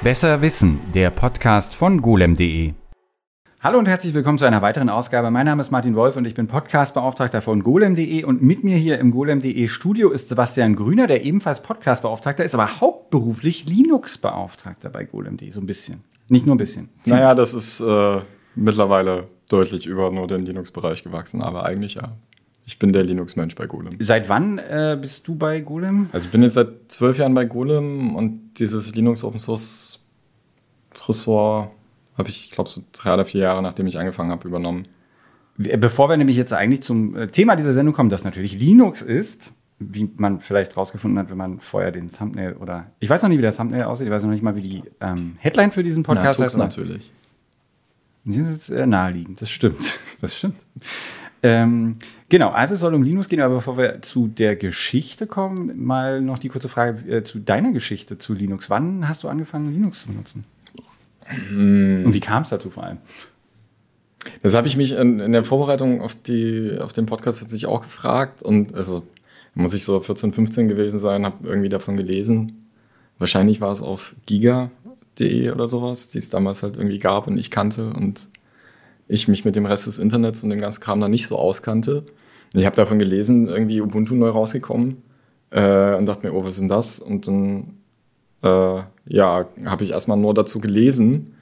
Besser Wissen, der Podcast von golem.de. Hallo und herzlich willkommen zu einer weiteren Ausgabe. Mein Name ist Martin Wolf und ich bin Podcastbeauftragter von golem.de und mit mir hier im golem.de Studio ist Sebastian Grüner, der ebenfalls Podcastbeauftragter ist, aber hauptberuflich Linux-Beauftragter bei golem.de, so ein bisschen. Nicht nur ein bisschen. Naja, das ist äh, mittlerweile deutlich über nur den Linux-Bereich gewachsen, aber eigentlich ja. Ich bin der Linux-Mensch bei Golem. Seit wann äh, bist du bei Golem? Also ich bin jetzt seit zwölf Jahren bei Golem und dieses Linux Open Source Ressort habe ich, glaube so drei oder vier Jahre, nachdem ich angefangen habe, übernommen. Bevor wir nämlich jetzt eigentlich zum äh, Thema dieser Sendung kommen, das natürlich Linux ist, wie man vielleicht rausgefunden hat, wenn man vorher den Thumbnail oder ich weiß noch nicht, wie der Thumbnail aussieht, ich weiß noch nicht mal, wie die ähm, Headline für diesen Podcast Na, heißt. natürlich. Das ist jetzt äh, naheliegend, das stimmt. Das stimmt. Ähm, genau, also es soll um Linux gehen, aber bevor wir zu der Geschichte kommen, mal noch die kurze Frage äh, zu deiner Geschichte zu Linux. Wann hast du angefangen, Linux zu nutzen? Hm. Und wie kam es dazu vor allem? Das habe ich mich in, in, der Vorbereitung auf, die, auf den Podcast tatsächlich auch gefragt. Und also muss ich so 14, 15 gewesen sein, habe irgendwie davon gelesen. Wahrscheinlich war es auf giga.de oder sowas, die es damals halt irgendwie gab und ich kannte. Und ich mich mit dem Rest des Internets und dem ganzen Kram da nicht so auskannte. Ich habe davon gelesen, irgendwie Ubuntu neu rausgekommen äh, und dachte mir, oh, was ist denn das? Und dann, äh, ja, habe ich erstmal nur dazu gelesen.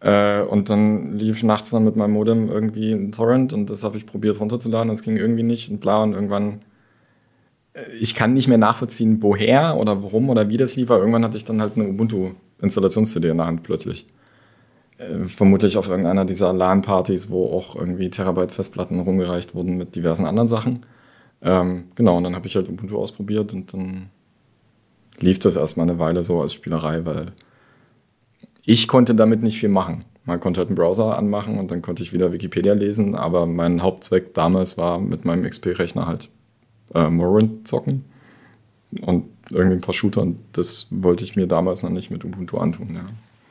Äh, und dann lief nachts dann mit meinem Modem irgendwie ein Torrent und das habe ich probiert runterzuladen und es ging irgendwie nicht und bla und irgendwann äh, ich kann nicht mehr nachvollziehen, woher oder warum oder wie das lief, aber irgendwann hatte ich dann halt eine Ubuntu-Installations-CD in der Hand plötzlich. Äh, vermutlich auf irgendeiner dieser LAN-Partys, wo auch irgendwie Terabyte Festplatten rumgereicht wurden mit diversen anderen Sachen. Ähm, genau, und dann habe ich halt Ubuntu ausprobiert und dann lief das erstmal eine Weile so als Spielerei, weil ich konnte damit nicht viel machen. Man konnte halt einen Browser anmachen und dann konnte ich wieder Wikipedia lesen, aber mein Hauptzweck damals war mit meinem XP-Rechner halt äh, Morrowind zocken und irgendwie ein paar Shooter und das wollte ich mir damals noch nicht mit Ubuntu antun, ja.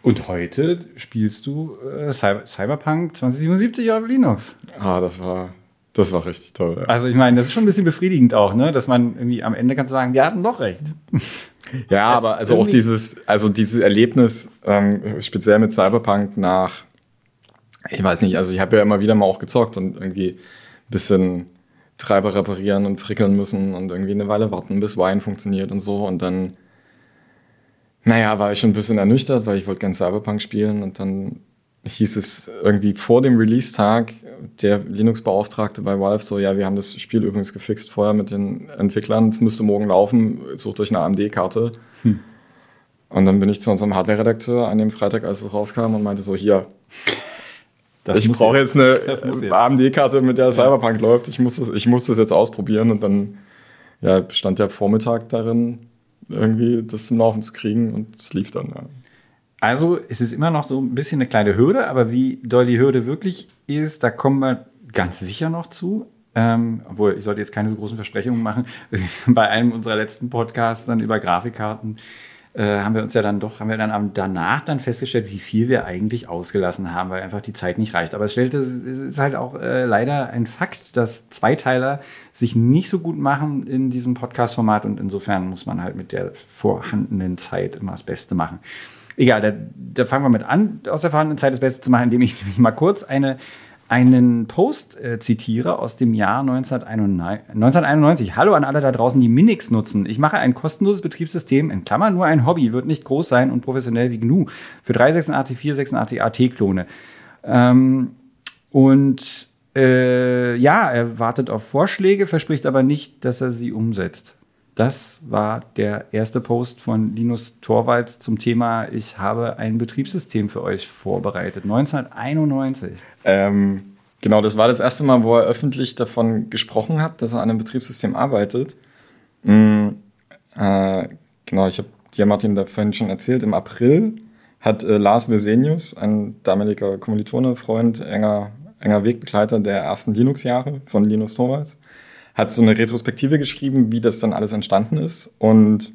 Und heute spielst du äh, Cyber Cyberpunk 2077 auf Linux. Ah, das war, das war richtig toll. Ja. Also ich meine, das ist schon ein bisschen befriedigend auch, ne? dass man irgendwie am Ende kann sagen, wir hatten doch recht. Ja, das aber also auch dieses, also dieses Erlebnis, ähm, speziell mit Cyberpunk nach, ich weiß nicht, also ich habe ja immer wieder mal auch gezockt und irgendwie ein bisschen Treiber reparieren und frickeln müssen und irgendwie eine Weile warten, bis Wine funktioniert und so und dann naja, war ich schon ein bisschen ernüchtert, weil ich wollte gerne Cyberpunk spielen und dann hieß es irgendwie vor dem Release-Tag der Linux-Beauftragte bei Valve so, ja, wir haben das Spiel übrigens gefixt vorher mit den Entwicklern, es müsste morgen laufen, sucht euch eine AMD-Karte. Hm. Und dann bin ich zu unserem Hardware-Redakteur an dem Freitag, als es rauskam und meinte so, hier, das ich brauche jetzt eine AMD-Karte, mit der Cyberpunk ja. läuft, ich muss, das, ich muss das jetzt ausprobieren und dann ja, stand der Vormittag darin, irgendwie das zum Laufen zu kriegen und es lief dann. Ja. Also es ist immer noch so ein bisschen eine kleine Hürde, aber wie doll die Hürde wirklich ist, da kommen wir ganz sicher noch zu. Ähm, obwohl, ich sollte jetzt keine so großen Versprechungen machen. Bei einem unserer letzten Podcasts dann über Grafikkarten äh, haben wir uns ja dann doch, haben wir dann danach dann festgestellt, wie viel wir eigentlich ausgelassen haben, weil einfach die Zeit nicht reicht. Aber es stellte, es ist halt auch äh, leider ein Fakt, dass Zweiteiler sich nicht so gut machen in diesem Podcast-Format und insofern muss man halt mit der vorhandenen Zeit immer das Beste machen. Egal, da, da fangen wir mit an, aus der vorhandenen Zeit das Beste zu machen, indem ich mal kurz eine einen Post äh, zitiere aus dem Jahr 1991, 1991. Hallo an alle da draußen, die Minix nutzen. Ich mache ein kostenloses Betriebssystem, in Klammern nur ein Hobby, wird nicht groß sein und professionell wie GNU, für 386, 486 AT-Klone. Ähm, und äh, ja, er wartet auf Vorschläge, verspricht aber nicht, dass er sie umsetzt. Das war der erste Post von Linus Torvalds zum Thema Ich habe ein Betriebssystem für euch vorbereitet. 1991. Ähm, genau, das war das erste Mal, wo er öffentlich davon gesprochen hat, dass er an einem Betriebssystem arbeitet. Mhm, äh, genau, ich habe dir, Martin, da vorhin schon erzählt, im April hat äh, Lars Vesenius, ein damaliger Kommilitone, Freund, enger, enger Wegbegleiter der ersten Linux-Jahre von Linus Torvalds, hat so eine Retrospektive geschrieben, wie das dann alles entstanden ist. Und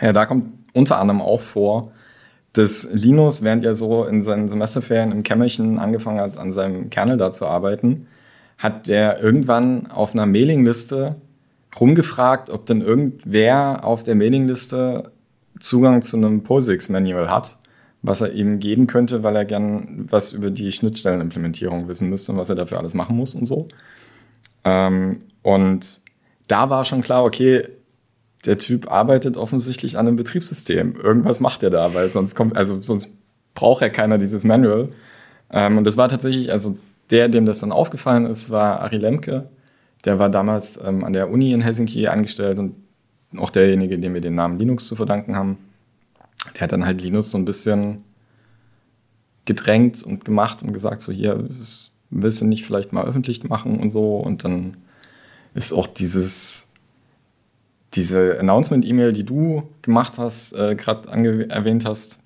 ja, da kommt unter anderem auch vor, dass Linus, während er so in seinen Semesterferien im Kämmerchen angefangen hat, an seinem Kernel da zu arbeiten, hat der irgendwann auf einer Mailingliste rumgefragt, ob denn irgendwer auf der Mailingliste Zugang zu einem POSIX-Manual hat, was er ihm geben könnte, weil er gern was über die Schnittstellenimplementierung wissen müsste und was er dafür alles machen muss und so. Ähm, und da war schon klar, okay, der Typ arbeitet offensichtlich an einem Betriebssystem. Irgendwas macht er da, weil sonst kommt, also sonst braucht ja keiner dieses Manual. Ähm, und das war tatsächlich, also der, dem das dann aufgefallen ist, war Ari Lemke. Der war damals ähm, an der Uni in Helsinki angestellt und auch derjenige, dem wir den Namen Linux zu verdanken haben. Der hat dann halt Linux so ein bisschen gedrängt und gemacht und gesagt, so hier, das willst du nicht vielleicht mal öffentlich machen und so. Und dann ist auch dieses, diese Announcement-E-Mail, die du gemacht hast, äh, gerade erwähnt hast,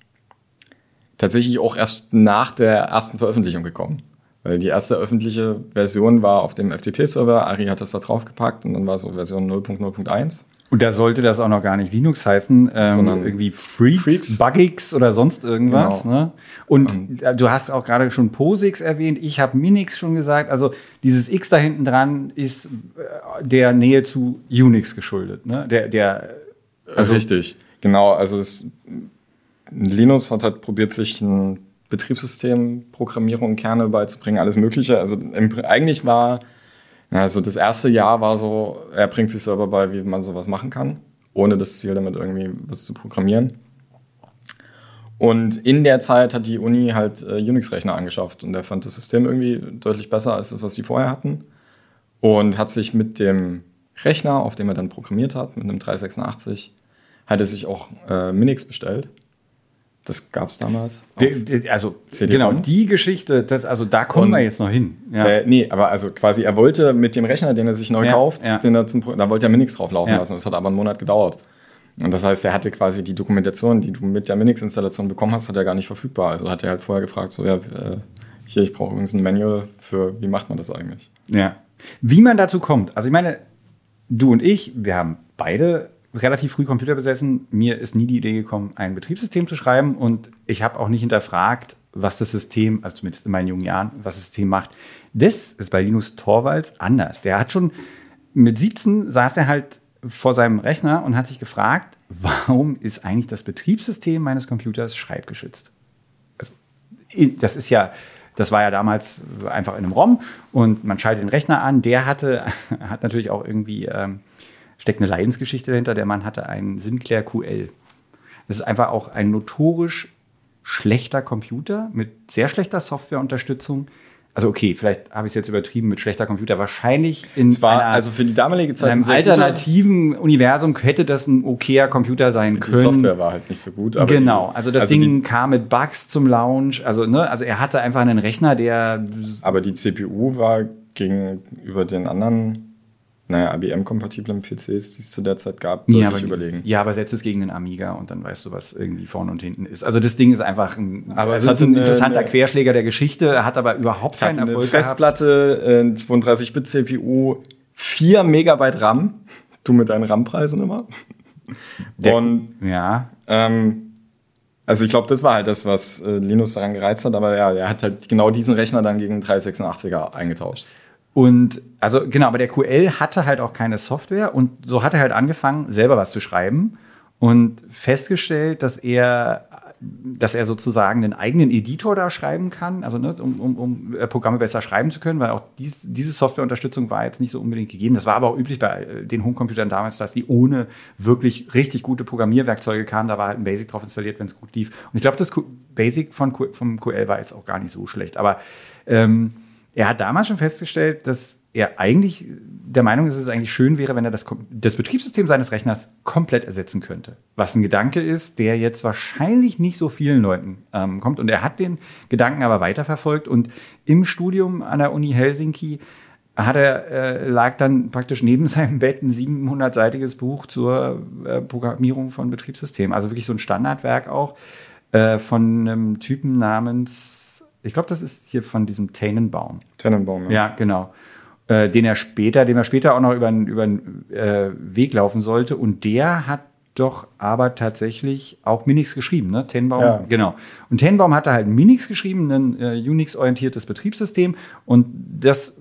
tatsächlich auch erst nach der ersten Veröffentlichung gekommen. Weil die erste öffentliche Version war auf dem FTP-Server, Ari hat das da draufgepackt und dann war so Version 0.0.1. Und da sollte das auch noch gar nicht Linux heißen, ähm, sondern irgendwie Freaks, Freaks, Buggix oder sonst irgendwas. Genau. Ne? Und um, du hast auch gerade schon POSIX erwähnt, ich habe Minix schon gesagt. Also dieses X da hinten dran ist äh, der Nähe zu Unix geschuldet. Ne? Der, der, also Richtig, genau. Also es, Linux hat halt probiert, sich ein Betriebssystem, Programmierung, Kerne beizubringen, alles Mögliche. Also im, eigentlich war, also das erste Jahr war so, er bringt sich selber bei, wie man sowas machen kann, ohne das Ziel damit irgendwie was zu programmieren. Und in der Zeit hat die Uni halt äh, Unix-Rechner angeschafft und er fand das System irgendwie deutlich besser als das, was sie vorher hatten. Und hat sich mit dem Rechner, auf dem er dann programmiert hat, mit einem 386, hat er sich auch äh, Minix bestellt das gab es damals. Also genau, die Geschichte, das, also da kommen Und, wir jetzt noch hin. Ja. Äh, nee, aber also quasi, er wollte mit dem Rechner, den er sich neu ja, kauft, ja. Den er zum, da wollte er Minix drauf laufen lassen. Das hat aber einen Monat gedauert. Und das heißt, er hatte quasi die Dokumentation, die du mit der Minix-Installation bekommen hast, hat er gar nicht verfügbar. Also hat er halt vorher gefragt, so ja, äh, hier, ich brauche übrigens ein Manual für, wie macht man das eigentlich? Ja. Wie man dazu kommt. Also ich meine, du und ich, wir haben beide relativ früh Computer besessen. Mir ist nie die Idee gekommen, ein Betriebssystem zu schreiben und ich habe auch nicht hinterfragt, was das System, also zumindest in meinen jungen Jahren, was das System macht. Das ist bei Linus Torvalds anders. Der hat schon mit 17 saß er halt vor seinem Rechner und hat sich gefragt, warum ist eigentlich das Betriebssystem meines Computers schreibgeschützt? Also, das ist ja, das war ja damals einfach in einem ROM und man schaltet den Rechner an. Der hatte, hat natürlich auch irgendwie ähm, steckt eine Leidensgeschichte dahinter. Der Mann hatte einen Sinclair QL. Das ist einfach auch ein notorisch schlechter Computer mit sehr schlechter Softwareunterstützung. Also okay, vielleicht habe ich es jetzt übertrieben mit schlechter Computer. Wahrscheinlich in Zwar, einer, also für die damalige Zeit in einem alternativen guter. Universum hätte das ein okayer Computer sein können. Die Software war halt nicht so gut. genau, also das also Ding kam mit Bugs zum Launch. Also ne, also er hatte einfach einen Rechner, der. Aber die CPU war gegenüber den anderen naja, IBM-kompatiblen PCs, die es zu der Zeit gab, ja, aber, überlegen. Ja, aber setz es gegen den Amiga und dann weißt du, was irgendwie vorne und hinten ist. Also das Ding ist einfach ein, aber es ist ein eine, interessanter eine, Querschläger der Geschichte, hat aber überhaupt keinen Erfolg eine Festplatte, äh, 32-Bit-CPU, 4 Megabyte RAM. Du mit deinen RAM-Preisen immer. Der, und, ja. Ähm, also ich glaube, das war halt das, was äh, Linus daran gereizt hat, aber ja, er hat halt genau diesen Rechner dann gegen einen 386er eingetauscht. Und also genau, aber der QL hatte halt auch keine Software und so hat er halt angefangen, selber was zu schreiben und festgestellt, dass er dass er sozusagen einen eigenen Editor da schreiben kann, also ne, um, um, um äh, Programme besser schreiben zu können, weil auch dies, diese Softwareunterstützung war jetzt nicht so unbedingt gegeben. Das war aber auch üblich bei äh, den Homecomputern damals, dass die ohne wirklich richtig gute Programmierwerkzeuge kamen. Da war halt ein Basic drauf installiert, wenn es gut lief. Und ich glaube, das Basic von, vom QL war jetzt auch gar nicht so schlecht. Aber ähm, er hat damals schon festgestellt, dass er eigentlich der Meinung ist, dass es eigentlich schön wäre, wenn er das, das Betriebssystem seines Rechners komplett ersetzen könnte. Was ein Gedanke ist, der jetzt wahrscheinlich nicht so vielen Leuten ähm, kommt. Und er hat den Gedanken aber weiterverfolgt und im Studium an der Uni Helsinki hat er, äh, lag dann praktisch neben seinem Bett ein 700-seitiges Buch zur äh, Programmierung von Betriebssystemen. Also wirklich so ein Standardwerk auch äh, von einem Typen namens ich glaube, das ist hier von diesem Tannenbaum. Tannenbaum, ja. Ja, genau. Äh, den er später, dem er später auch noch über, einen äh, Weg laufen sollte. Und der hat doch aber tatsächlich auch Minix geschrieben, ne? Tenbaum, ja. genau. Und Tenbaum hatte halt Minix geschrieben, ein äh, Unix-orientiertes Betriebssystem. Und das,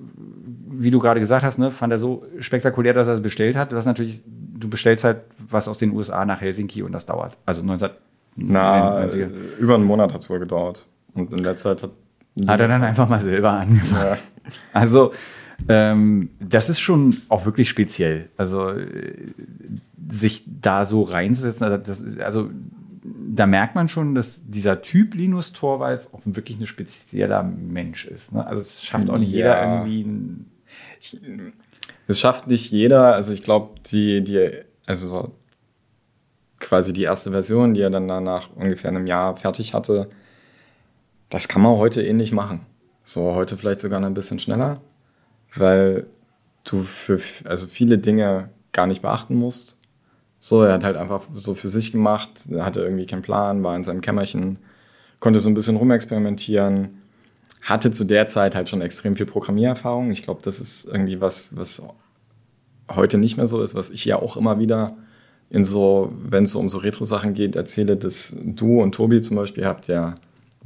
wie du gerade gesagt hast, ne, fand er so spektakulär, dass er es bestellt hat, was natürlich du bestellst halt was aus den USA nach Helsinki und das dauert. Also 19. Na, äh, über einen Monat hat es wohl gedauert. Und in der Zeit hat. Hat er dann einfach mal selber angefangen. Ja. Also, ähm, das ist schon auch wirklich speziell. Also, äh, sich da so reinzusetzen, also, das, also da merkt man schon, dass dieser Typ Linus Torvalds auch wirklich ein spezieller Mensch ist. Ne? Also es schafft auch nicht ja. jeder irgendwie ein Es schafft nicht jeder, also ich glaube, die, die, also quasi die erste Version, die er dann nach ungefähr einem Jahr fertig hatte, das kann man heute ähnlich machen. So, heute vielleicht sogar ein bisschen schneller, weil du für also viele Dinge gar nicht beachten musst. So, er hat halt einfach so für sich gemacht, hatte irgendwie keinen Plan, war in seinem Kämmerchen, konnte so ein bisschen rumexperimentieren, hatte zu der Zeit halt schon extrem viel Programmiererfahrung. Ich glaube, das ist irgendwie was, was heute nicht mehr so ist, was ich ja auch immer wieder in so, wenn es um so Retro-Sachen geht, erzähle, dass du und Tobi zum Beispiel habt ja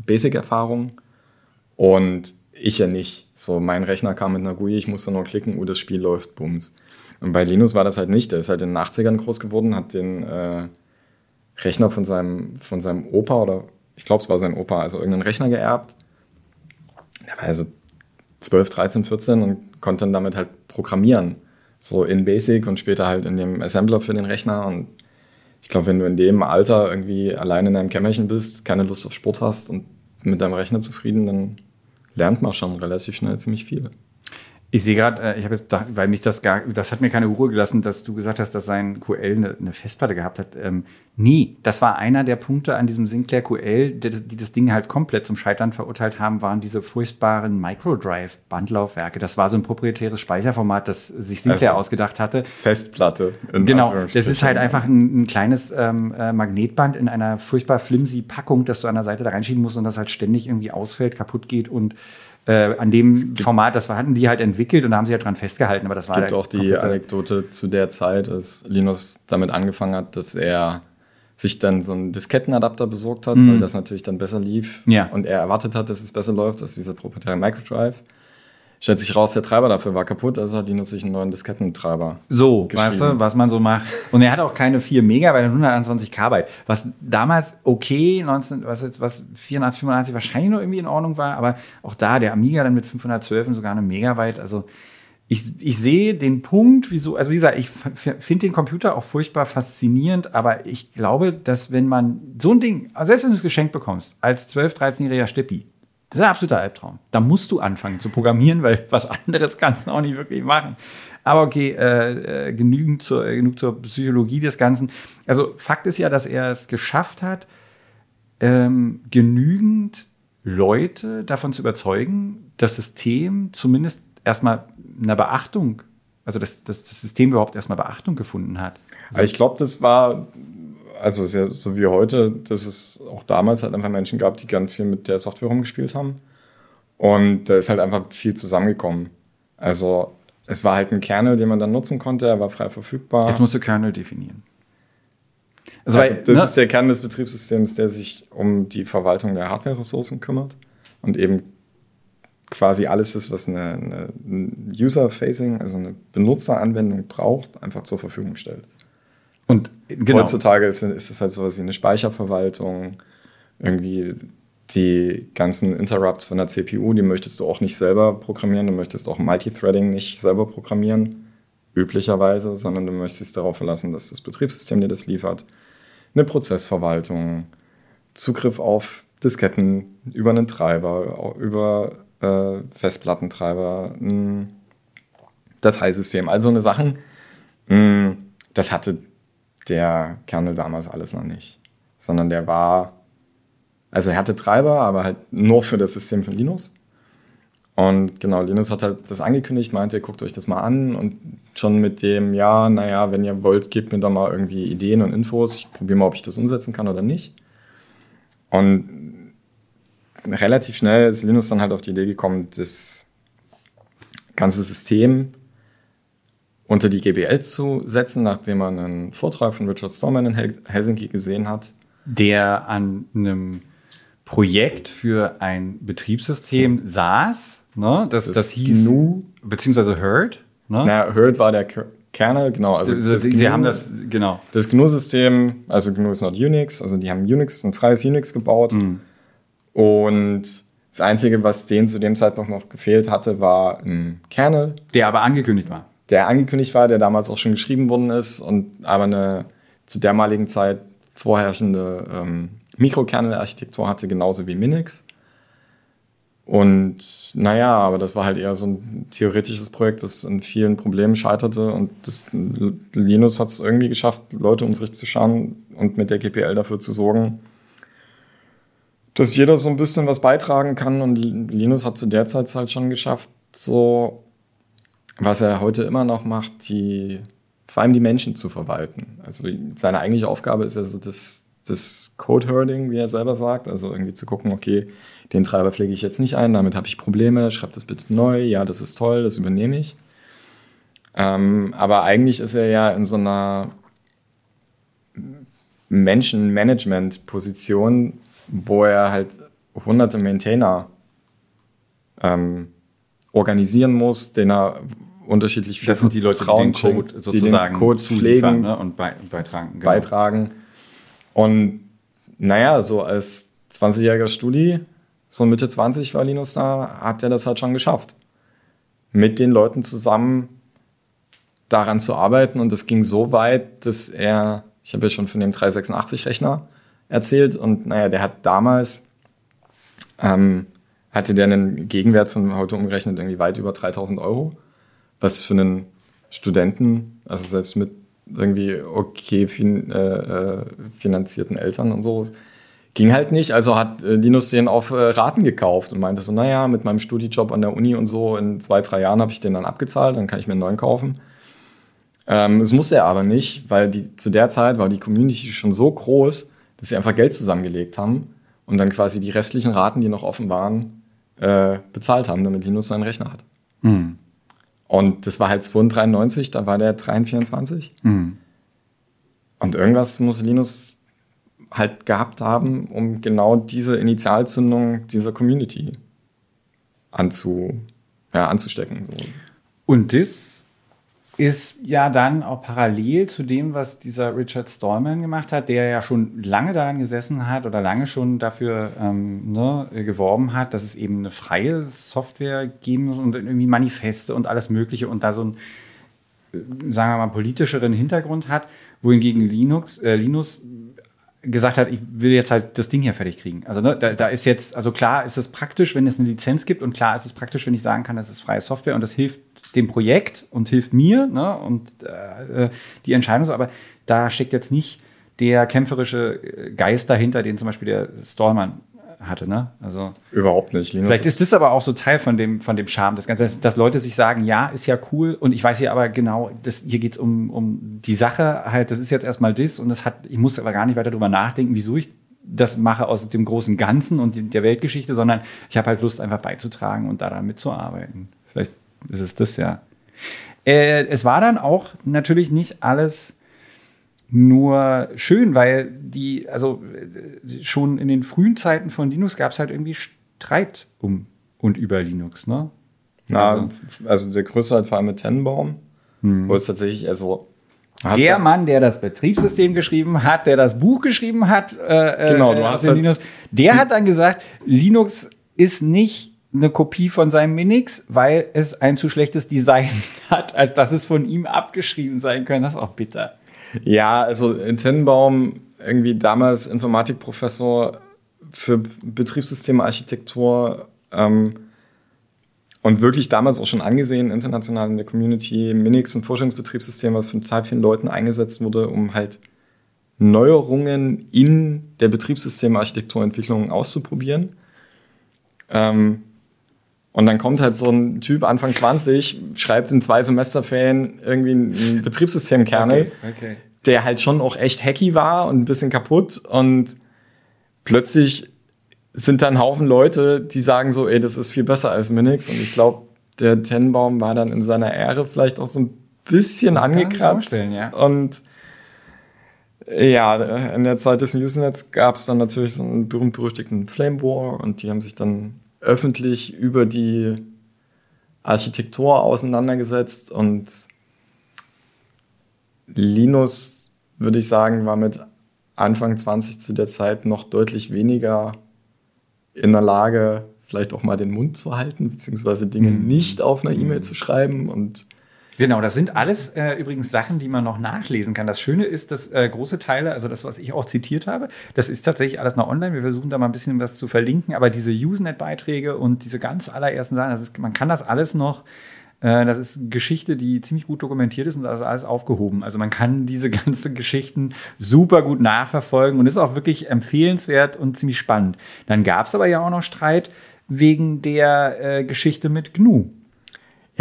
Basic-Erfahrung und ich ja nicht. So, mein Rechner kam mit einer GUI, ich musste nur klicken, oh, das Spiel läuft, bums. Und bei Linus war das halt nicht. Der ist halt in den 80ern groß geworden, hat den äh, Rechner von seinem, von seinem Opa oder ich glaube, es war sein Opa, also irgendeinen Rechner geerbt. Der war also 12, 13, 14 und konnte dann damit halt programmieren. So in Basic und später halt in dem Assembler für den Rechner. Und ich glaube, wenn du in dem Alter irgendwie allein in deinem Kämmerchen bist, keine Lust auf Sport hast und mit deinem Rechner zufrieden, dann lernt man schon relativ schnell ziemlich viel. Ich sehe gerade, äh, ich habe jetzt, gedacht, weil mich das gar, das hat mir keine Ruhe gelassen, dass du gesagt hast, dass sein QL eine, eine Festplatte gehabt hat. Ähm, nie. Das war einer der Punkte an diesem Sinclair QL, die, die, das Ding halt komplett zum Scheitern verurteilt haben, waren diese furchtbaren Microdrive-Bandlaufwerke. Das war so ein proprietäres Speicherformat, das sich Sinclair also ausgedacht hatte. Festplatte. Genau. Das ist halt einfach ein, ein kleines ähm, äh, Magnetband in einer furchtbar flimsy Packung, das du an der Seite da reinschieben musst und das halt ständig irgendwie ausfällt, kaputt geht und äh, an dem Format, das hatten die halt entwickelt und da haben sie halt dran festgehalten. Aber das war Es gibt auch die Anekdote zu der Zeit, als Linus damit angefangen hat, dass er sich dann so einen Diskettenadapter besorgt hat, mhm. weil das natürlich dann besser lief ja. und er erwartet hat, dass es besser läuft als dieser proprietäre Microdrive. Stellt sich raus, der Treiber dafür war kaputt, also hat Linus sich einen neuen Diskettentreiber. So, weißt du, was man so macht. Und er hat auch keine 4 Megabyte und 121 KB, was damals okay, 19, was, was 84, 85 wahrscheinlich noch irgendwie in Ordnung war, aber auch da der Amiga dann mit 512 und sogar eine Megabyte, also ich, ich sehe den Punkt, wieso, also wie gesagt, ich finde den Computer auch furchtbar faszinierend, aber ich glaube, dass wenn man so ein Ding, also selbst wenn du es geschenkt bekommst, als 12-, 13-jähriger Stippi, das ist ein absoluter Albtraum. Da musst du anfangen zu programmieren, weil was anderes kannst du auch nicht wirklich machen. Aber okay, äh, äh, genügend zur, äh, genug zur Psychologie des Ganzen. Also Fakt ist ja, dass er es geschafft hat, ähm, genügend Leute davon zu überzeugen, das System zumindest erstmal eine Beachtung, also dass, dass das System überhaupt erstmal Beachtung gefunden hat. Also ich glaube, das war also sehr, so wie heute, dass es auch damals halt einfach Menschen gab, die gern viel mit der Software rumgespielt haben. Und da ist halt einfach viel zusammengekommen. Also es war halt ein Kernel, den man dann nutzen konnte, er war frei verfügbar. Jetzt musst du Kernel definieren. Also, also weil, das ne? ist der Kern des Betriebssystems, der sich um die Verwaltung der Hardware-Ressourcen kümmert und eben quasi alles ist, was eine, eine User-Facing, also eine Benutzeranwendung braucht, einfach zur Verfügung stellt. Und genau. heutzutage ist, ist es halt sowas wie eine Speicherverwaltung, irgendwie die ganzen Interrupts von der CPU, die möchtest du auch nicht selber programmieren, du möchtest auch Multithreading nicht selber programmieren, üblicherweise, sondern du möchtest darauf verlassen, dass das Betriebssystem dir das liefert. Eine Prozessverwaltung, Zugriff auf Disketten über einen Treiber, über äh, Festplattentreiber, ein Dateisystem, all so eine Sachen. Hm, das hatte der Kernel damals alles noch nicht. Sondern der war, also er hatte Treiber, aber halt nur für das System von Linux. Und genau, Linus hat halt das angekündigt, meinte, guckt euch das mal an und schon mit dem, ja, naja, wenn ihr wollt, gebt mir da mal irgendwie Ideen und Infos. Ich probiere mal, ob ich das umsetzen kann oder nicht. Und relativ schnell ist Linus dann halt auf die Idee gekommen, das ganze System unter die GBL zu setzen, nachdem man einen Vortrag von Richard Stallman in Helsinki gesehen hat. Der an einem Projekt für ein Betriebssystem saß. Ne? Das, das, das hieß, GNU. beziehungsweise Herd. Ne? Na, Herd war der, Kernel, genau. Also das, Sie GNU, haben das, genau. Das GNU-System, also GNU ist not Unix, also die haben Unix, ein freies Unix gebaut. Mhm. Und das Einzige, was denen zu dem Zeitpunkt noch gefehlt hatte, war ein Kernel. Der aber angekündigt war. Der angekündigt war, der damals auch schon geschrieben worden ist und aber eine zu dermaligen Zeit vorherrschende ähm, Mikrokernel-Architektur hatte, genauso wie Minix. Und naja, aber das war halt eher so ein theoretisches Projekt, das an vielen Problemen scheiterte. Und das, Linus hat es irgendwie geschafft, Leute um sich zu schauen und mit der GPL dafür zu sorgen, dass jeder so ein bisschen was beitragen kann. Und Linus hat zu der Zeit halt schon geschafft, so was er heute immer noch macht, die vor allem die Menschen zu verwalten. Also seine eigentliche Aufgabe ist ja so das, das Code-Herding, wie er selber sagt. Also irgendwie zu gucken, okay, den Treiber pflege ich jetzt nicht ein, damit habe ich Probleme, schreib das bitte neu, ja, das ist toll, das übernehme ich. Ähm, aber eigentlich ist er ja in so einer Menschenmanagement-Position, wo er halt hunderte Maintainer ähm, organisieren muss, den er unterschiedlich viel Das sind die Leute, die den Code sozusagen die den Code pflegen, ne, und beitragen. Genau. beitragen. Und naja, so als 20-jähriger Studi so Mitte 20 war Linus da, hat er das halt schon geschafft. Mit den Leuten zusammen daran zu arbeiten und das ging so weit, dass er, ich habe ja schon von dem 386-Rechner erzählt und naja, der hat damals, ähm, hatte der einen Gegenwert von heute umgerechnet irgendwie weit über 3000 Euro, was für einen Studenten, also selbst mit irgendwie okay fin äh, äh finanzierten Eltern und so, ging halt nicht. Also hat äh, Linus den auf äh, Raten gekauft und meinte so, naja, mit meinem Studijob an der Uni und so, in zwei, drei Jahren habe ich den dann abgezahlt, dann kann ich mir einen neuen kaufen. Ähm, das musste er aber nicht, weil die, zu der Zeit war die Community schon so groß, dass sie einfach Geld zusammengelegt haben und dann quasi die restlichen Raten, die noch offen waren, äh, bezahlt haben, damit Linus seinen Rechner hat. Mhm. Und das war halt 293, da war der 324. Mhm. Und irgendwas muss Linus halt gehabt haben, um genau diese Initialzündung dieser Community anzu, ja, anzustecken. So. Und das ist ja dann auch parallel zu dem, was dieser Richard Stallman gemacht hat, der ja schon lange daran gesessen hat oder lange schon dafür ähm, ne, geworben hat, dass es eben eine freie Software geben muss und irgendwie Manifeste und alles Mögliche und da so einen, äh, sagen wir mal, politischeren Hintergrund hat, wohingegen Linux, äh, Linus gesagt hat, ich will jetzt halt das Ding hier fertig kriegen. Also ne, da, da ist jetzt, also klar ist es praktisch, wenn es eine Lizenz gibt und klar ist es praktisch, wenn ich sagen kann, das ist freie Software und das hilft dem Projekt und hilft mir ne, und äh, die Entscheidung so, aber da steckt jetzt nicht der kämpferische Geist dahinter, den zum Beispiel der Stallman hatte, ne? Also überhaupt nicht. Linus vielleicht ist das aber auch so Teil von dem von dem Charme des Ganzen, dass Leute sich sagen, ja, ist ja cool und ich weiß hier aber genau, das, hier geht's um um die Sache halt. Das ist jetzt erstmal das und das hat, ich muss aber gar nicht weiter drüber nachdenken, wieso ich das mache aus dem großen Ganzen und der Weltgeschichte, sondern ich habe halt Lust einfach beizutragen und daran mitzuarbeiten. Vielleicht ist es das ja. Äh, es war dann auch natürlich nicht alles nur schön, weil die, also schon in den frühen Zeiten von Linux gab es halt irgendwie Streit um und über Linux, ne? Na, also, also der größte halt vor allem mit Tennenbaum, hm. wo es tatsächlich, also der Mann, der das Betriebssystem geschrieben hat, der das Buch geschrieben hat, äh, genau, du äh, hast halt Linux, der hat dann gesagt, Linux ist nicht eine Kopie von seinem Minix, weil es ein zu schlechtes Design hat, als dass es von ihm abgeschrieben sein könnte. Das ist auch bitter. Ja, also Tennenbaum, irgendwie damals Informatikprofessor für Betriebssystemarchitektur ähm, und wirklich damals auch schon angesehen, international in der Community, Minix ein Forschungsbetriebssystem, was von total vielen Leuten eingesetzt wurde, um halt Neuerungen in der Betriebssystemarchitekturentwicklung auszuprobieren. Ähm, und dann kommt halt so ein Typ Anfang 20, schreibt in zwei Semesterferien irgendwie ein Betriebssystemkernel, okay, okay. der halt schon auch echt hacky war und ein bisschen kaputt. Und plötzlich sind da ein Haufen Leute, die sagen so, ey, das ist viel besser als Minix. Und ich glaube, der Tenbaum war dann in seiner Ehre vielleicht auch so ein bisschen angekratzt. Ja. Und ja, in der Zeit des Usenets gab es dann natürlich so einen berühmt-berüchtigten Flame War und die haben sich dann öffentlich über die Architektur auseinandergesetzt und Linus, würde ich sagen, war mit Anfang 20 zu der Zeit noch deutlich weniger in der Lage, vielleicht auch mal den Mund zu halten, beziehungsweise Dinge mhm. nicht auf einer E-Mail zu schreiben und Genau, das sind alles äh, übrigens Sachen, die man noch nachlesen kann. Das Schöne ist, dass äh, große Teile, also das, was ich auch zitiert habe, das ist tatsächlich alles noch online. Wir versuchen da mal ein bisschen was zu verlinken, aber diese Usenet-Beiträge und diese ganz allerersten Sachen, ist, man kann das alles noch äh, das ist Geschichte, die ziemlich gut dokumentiert ist und das ist alles aufgehoben. Also man kann diese ganzen Geschichten super gut nachverfolgen und ist auch wirklich empfehlenswert und ziemlich spannend. Dann gab es aber ja auch noch Streit wegen der äh, Geschichte mit GNU.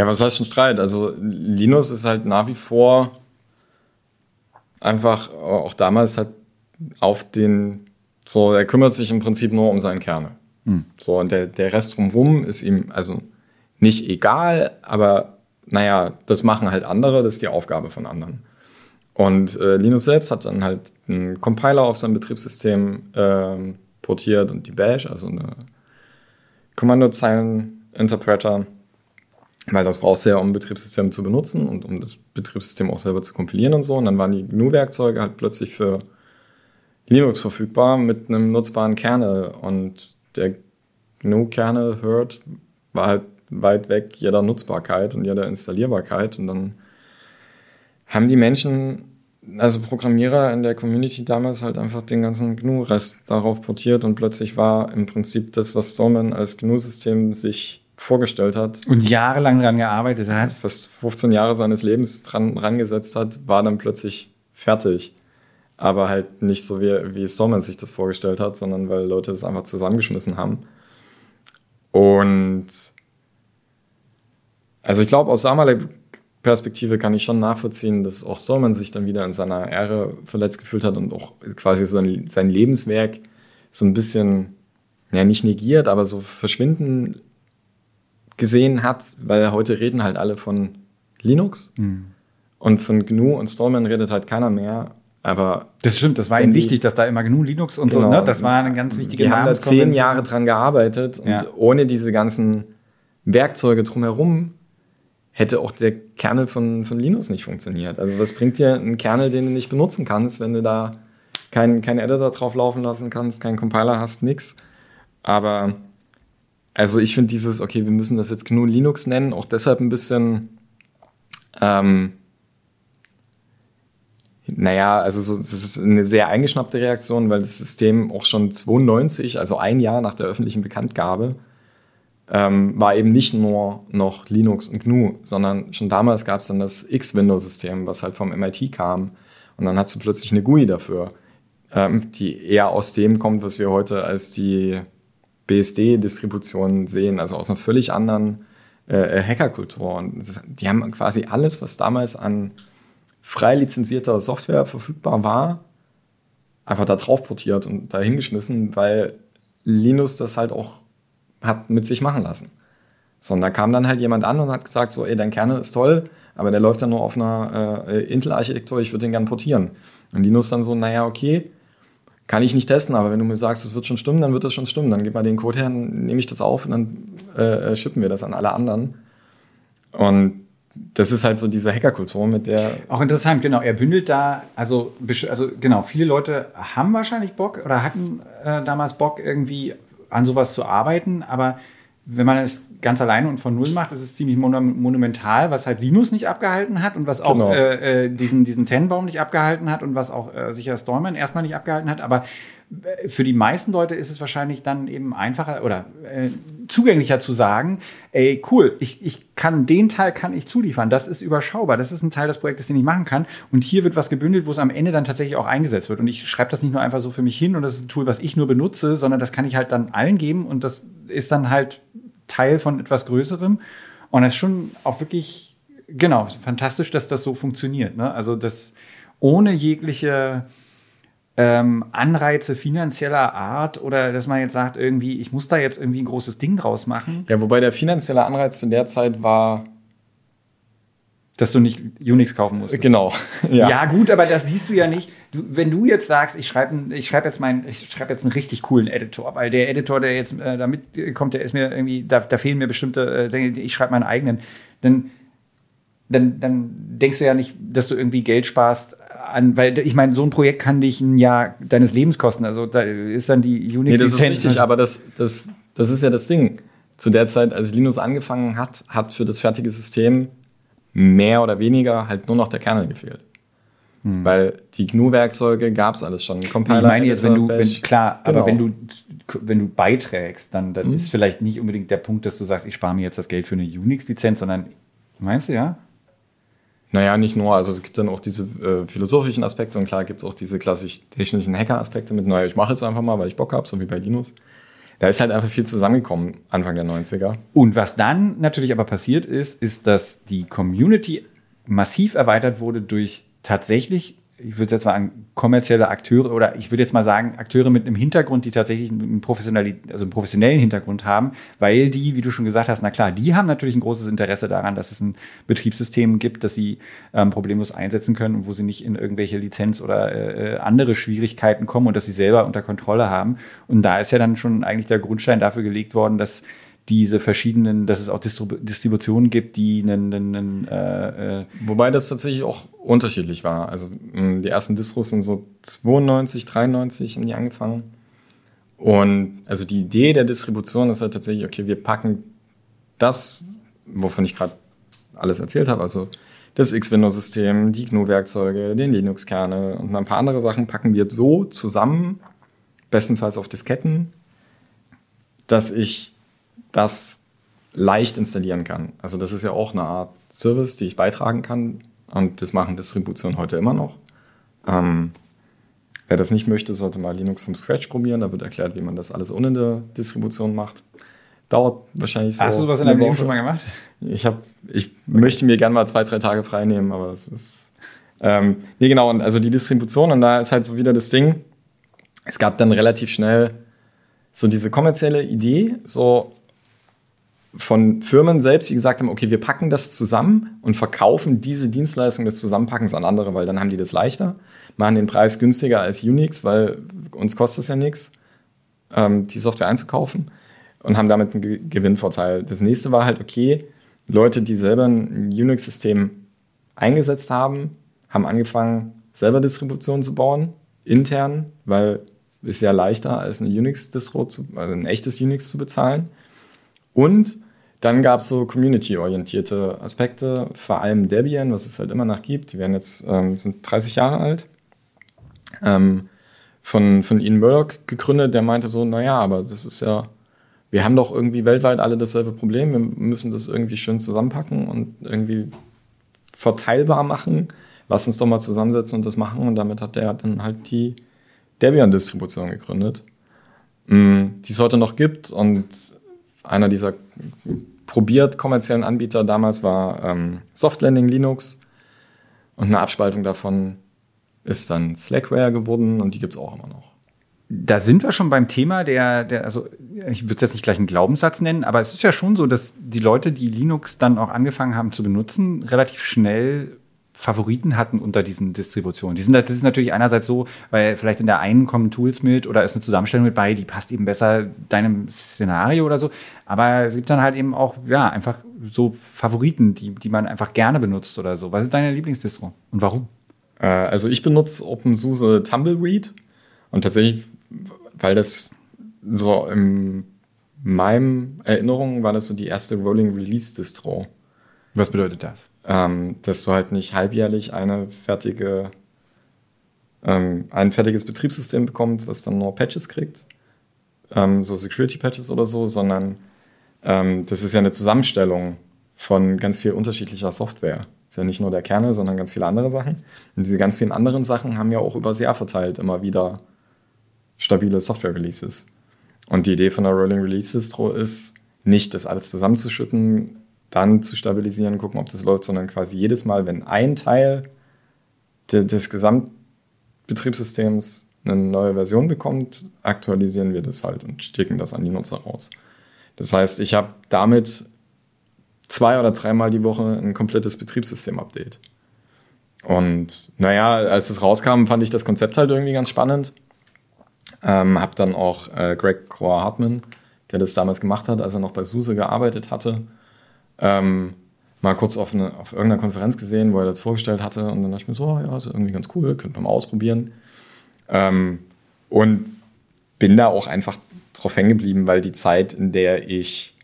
Ja, was heißt ein Streit? Also Linus ist halt nach wie vor einfach auch damals halt auf den, so, er kümmert sich im Prinzip nur um seinen Kerne. Hm. So, und der, der Rest drumherum ist ihm also nicht egal, aber naja, das machen halt andere, das ist die Aufgabe von anderen. Und äh, Linus selbst hat dann halt einen Compiler auf sein Betriebssystem äh, portiert und die Bash, also eine Kommandozeilen-Interpreter weil das brauchst du ja, um ein Betriebssystem zu benutzen und um das Betriebssystem auch selber zu kompilieren und so. Und dann waren die GNU-Werkzeuge halt plötzlich für Linux verfügbar mit einem nutzbaren Kernel. Und der GNU-Kernel hört war halt weit weg jeder Nutzbarkeit und jeder Installierbarkeit. Und dann haben die Menschen, also Programmierer in der Community damals halt einfach den ganzen GNU-Rest darauf portiert und plötzlich war im Prinzip das, was Stallman als GNU-System sich vorgestellt hat. Und jahrelang daran gearbeitet hat. Fast 15 Jahre seines Lebens dran rangesetzt hat, war dann plötzlich fertig. Aber halt nicht so, wie, wie Stallman sich das vorgestellt hat, sondern weil Leute es einfach zusammengeschmissen haben. Und also ich glaube, aus damaliger Perspektive kann ich schon nachvollziehen, dass auch Stallman sich dann wieder in seiner Ehre verletzt gefühlt hat und auch quasi so ein, sein Lebenswerk so ein bisschen, ja, nicht negiert, aber so verschwinden gesehen hat, weil heute reden halt alle von Linux mhm. und von GNU und Stallman redet halt keiner mehr. Aber das stimmt, das war ihnen wichtig, dass da immer GNU Linux und genau, so, ne? Das war eine ganz wichtige Die haben da zehn Jahre dran gearbeitet und ja. ohne diese ganzen Werkzeuge drumherum hätte auch der Kernel von, von Linux nicht funktioniert. Also was bringt dir ein Kernel, den du nicht benutzen kannst, wenn du da keinen kein Editor drauf laufen lassen kannst, keinen Compiler hast, nix. Aber also ich finde dieses, okay, wir müssen das jetzt GNU Linux nennen, auch deshalb ein bisschen, ähm, naja, also so, das ist eine sehr eingeschnappte Reaktion, weil das System auch schon 92, also ein Jahr nach der öffentlichen Bekanntgabe, ähm, war eben nicht nur noch Linux und GNU, sondern schon damals gab es dann das X-Window-System, was halt vom MIT kam. Und dann hat du plötzlich eine GUI dafür, ähm, die eher aus dem kommt, was wir heute als die BSD-Distributionen sehen, also aus einer völlig anderen äh, äh Hackerkultur. Und die haben quasi alles, was damals an frei lizenzierter Software verfügbar war, einfach da drauf portiert und da hingeschmissen, weil Linus das halt auch hat mit sich machen lassen. So, und da kam dann halt jemand an und hat gesagt, so, ey, dein Kernel ist toll, aber der läuft dann nur auf einer äh, Intel-Architektur, ich würde den gern portieren. Und Linus dann so, naja, okay, kann ich nicht testen, aber wenn du mir sagst, es wird schon stimmen, dann wird das schon stimmen. Dann gib mal den Code her, nehme ich das auf und dann äh, äh, schippen wir das an alle anderen. Und das ist halt so diese Hackerkultur, mit der. Auch interessant, genau. Er bündelt da, also, also genau, viele Leute haben wahrscheinlich Bock oder hatten äh, damals Bock, irgendwie an sowas zu arbeiten, aber wenn man es ganz alleine und von Null macht, ist es ziemlich monumental, was halt Linus nicht abgehalten hat und was auch genau. äh, äh diesen, diesen Tenbaum nicht abgehalten hat und was auch äh, sicher Stallman erstmal nicht abgehalten hat. Aber äh, für die meisten Leute ist es wahrscheinlich dann eben einfacher oder äh, zugänglicher zu sagen, ey, cool, ich, ich kann den Teil kann ich zuliefern. Das ist überschaubar. Das ist ein Teil des Projektes, den ich machen kann. Und hier wird was gebündelt, wo es am Ende dann tatsächlich auch eingesetzt wird. Und ich schreibe das nicht nur einfach so für mich hin und das ist ein Tool, was ich nur benutze, sondern das kann ich halt dann allen geben und das ist dann halt Teil von etwas Größerem. Und es ist schon auch wirklich, genau, fantastisch, dass das so funktioniert. Ne? Also das ohne jegliche ähm, Anreize finanzieller Art oder dass man jetzt sagt, irgendwie, ich muss da jetzt irgendwie ein großes Ding draus machen. Ja, wobei der finanzielle Anreiz zu der Zeit war, dass du nicht Unix kaufen musst. Genau. Ja. ja, gut, aber das siehst du ja nicht. Du, wenn du jetzt sagst, ich schreibe ich schreib jetzt meinen, ich schreibe jetzt einen richtig coolen Editor, weil der Editor, der jetzt äh, da mitkommt, der ist mir irgendwie, da, da fehlen mir bestimmte äh, Dinge, ich schreibe meinen eigenen, dann dann, dann denkst du ja nicht, dass du irgendwie Geld sparst an, weil ich meine, so ein Projekt kann dich ein Jahr deines Lebens kosten. Also da ist dann die Unix-Lizenz. Nee, das ist richtig, aber das, das, das ist ja das Ding. Zu der Zeit, als Linux angefangen hat, hat für das fertige System mehr oder weniger halt nur noch der Kernel gefehlt. Hm. Weil die GNU-Werkzeuge gab es alles schon. Compiler, ich meine jetzt, wenn du, wenn, klar, genau. aber wenn du, wenn du beiträgst, dann, dann hm. ist vielleicht nicht unbedingt der Punkt, dass du sagst, ich spare mir jetzt das Geld für eine Unix-Lizenz, sondern, meinst du, ja? Naja, nicht nur. Also es gibt dann auch diese äh, philosophischen Aspekte und klar gibt es auch diese klassisch technischen Hacker-Aspekte mit, naja, ich mache es einfach mal, weil ich Bock habe, so wie bei Linus. Da ist halt einfach viel zusammengekommen Anfang der 90er. Und was dann natürlich aber passiert ist, ist, dass die Community massiv erweitert wurde durch tatsächlich ich würde jetzt mal an kommerzielle Akteure oder ich würde jetzt mal sagen, Akteure mit einem Hintergrund, die tatsächlich einen, professionellen, also einen professionellen Hintergrund haben, weil die, wie du schon gesagt hast, na klar, die haben natürlich ein großes Interesse daran, dass es ein Betriebssystem gibt, das sie ähm, problemlos einsetzen können und wo sie nicht in irgendwelche Lizenz- oder äh, andere Schwierigkeiten kommen und dass sie selber unter Kontrolle haben. Und da ist ja dann schon eigentlich der Grundstein dafür gelegt worden, dass diese verschiedenen, dass es auch Distrib Distributionen gibt, die einen, einen äh, äh Wobei das tatsächlich auch unterschiedlich war. Also die ersten Distros sind so 92, 93 haben die angefangen. Und also die Idee der Distribution ist halt tatsächlich, okay, wir packen das, wovon ich gerade alles erzählt habe, also das X-Window-System, die GNU-Werkzeuge, den Linux-Kernel und ein paar andere Sachen packen wir so zusammen, bestenfalls auf Disketten, dass ich das leicht installieren kann. Also das ist ja auch eine Art Service, die ich beitragen kann. Und das machen Distributionen heute immer noch. Ähm, wer das nicht möchte, sollte mal Linux vom Scratch probieren. Da wird erklärt, wie man das alles ohne eine Distribution macht. Dauert wahrscheinlich so. Hast du was in deinem Leben schon mal gemacht? Ich, hab, ich möchte mir gerne mal zwei, drei Tage frei nehmen, aber es ist. Ähm, nee, genau. Und also die Distribution, und da ist halt so wieder das Ding. Es gab dann relativ schnell so diese kommerzielle Idee, so von Firmen selbst, die gesagt haben, okay, wir packen das zusammen und verkaufen diese Dienstleistung des Zusammenpackens an andere, weil dann haben die das leichter, machen den Preis günstiger als Unix, weil uns kostet es ja nichts, ähm, die Software einzukaufen und haben damit einen Ge Gewinnvorteil. Das nächste war halt, okay, Leute, die selber ein Unix-System eingesetzt haben, haben angefangen, selber Distributionen zu bauen, intern, weil es ja leichter als eine Unix-Distro, also ein echtes Unix zu bezahlen. Und dann gab es so community-orientierte Aspekte, vor allem Debian, was es halt immer noch gibt. Die werden jetzt ähm, sind 30 Jahre alt. Ähm, von, von Ian Murdoch gegründet, der meinte so, naja, aber das ist ja, wir haben doch irgendwie weltweit alle dasselbe Problem. Wir müssen das irgendwie schön zusammenpacken und irgendwie verteilbar machen. Lass uns doch mal zusammensetzen und das machen. Und damit hat der dann halt die Debian-Distribution gegründet, mm, die es heute noch gibt. Und einer dieser probiert kommerziellen Anbieter damals war ähm, Softlanding Linux und eine Abspaltung davon ist dann Slackware geworden und die gibt es auch immer noch. Da sind wir schon beim Thema der, der also ich würde es jetzt nicht gleich einen Glaubenssatz nennen, aber es ist ja schon so, dass die Leute, die Linux dann auch angefangen haben zu benutzen, relativ schnell Favoriten hatten unter diesen Distributionen. Die sind, das ist natürlich einerseits so, weil vielleicht in der einen kommen Tools mit oder ist eine Zusammenstellung mit bei, die passt eben besser deinem Szenario oder so. Aber es gibt dann halt eben auch, ja, einfach so Favoriten, die, die man einfach gerne benutzt oder so. Was ist deine Lieblingsdistro und warum? Äh, also ich benutze OpenSUSE Tumbleweed und tatsächlich, weil das so in meinem Erinnerung war das so die erste Rolling Release Distro. Was bedeutet das? ähm, dass du halt nicht halbjährlich eine fertige, ähm, ein fertiges Betriebssystem bekommst, was dann nur Patches kriegt, ähm, so Security-Patches oder so, sondern ähm, das ist ja eine Zusammenstellung von ganz viel unterschiedlicher Software. Ist ja nicht nur der Kernel, sondern ganz viele andere Sachen. Und diese ganz vielen anderen Sachen haben ja auch übers Jahr verteilt immer wieder stabile Software-Releases. Und die Idee von der Rolling Release Distro ist, nicht das alles zusammenzuschütten, dann zu stabilisieren, gucken, ob das läuft, sondern quasi jedes Mal, wenn ein Teil de des Gesamtbetriebssystems eine neue Version bekommt, aktualisieren wir das halt und schicken das an die Nutzer raus. Das heißt, ich habe damit zwei oder dreimal die Woche ein komplettes Betriebssystem-Update. Und naja, als es rauskam, fand ich das Konzept halt irgendwie ganz spannend. Ähm, hab dann auch äh, Greg Croix Hartman, der das damals gemacht hat, als er noch bei SUSE gearbeitet hatte, ähm, mal kurz auf, eine, auf irgendeiner Konferenz gesehen, wo er das vorgestellt hatte. Und dann dachte ich mir so, oh, ja, ist irgendwie ganz cool, könnte man mal ausprobieren. Ähm, und bin da auch einfach drauf hängen geblieben, weil die Zeit, in der ich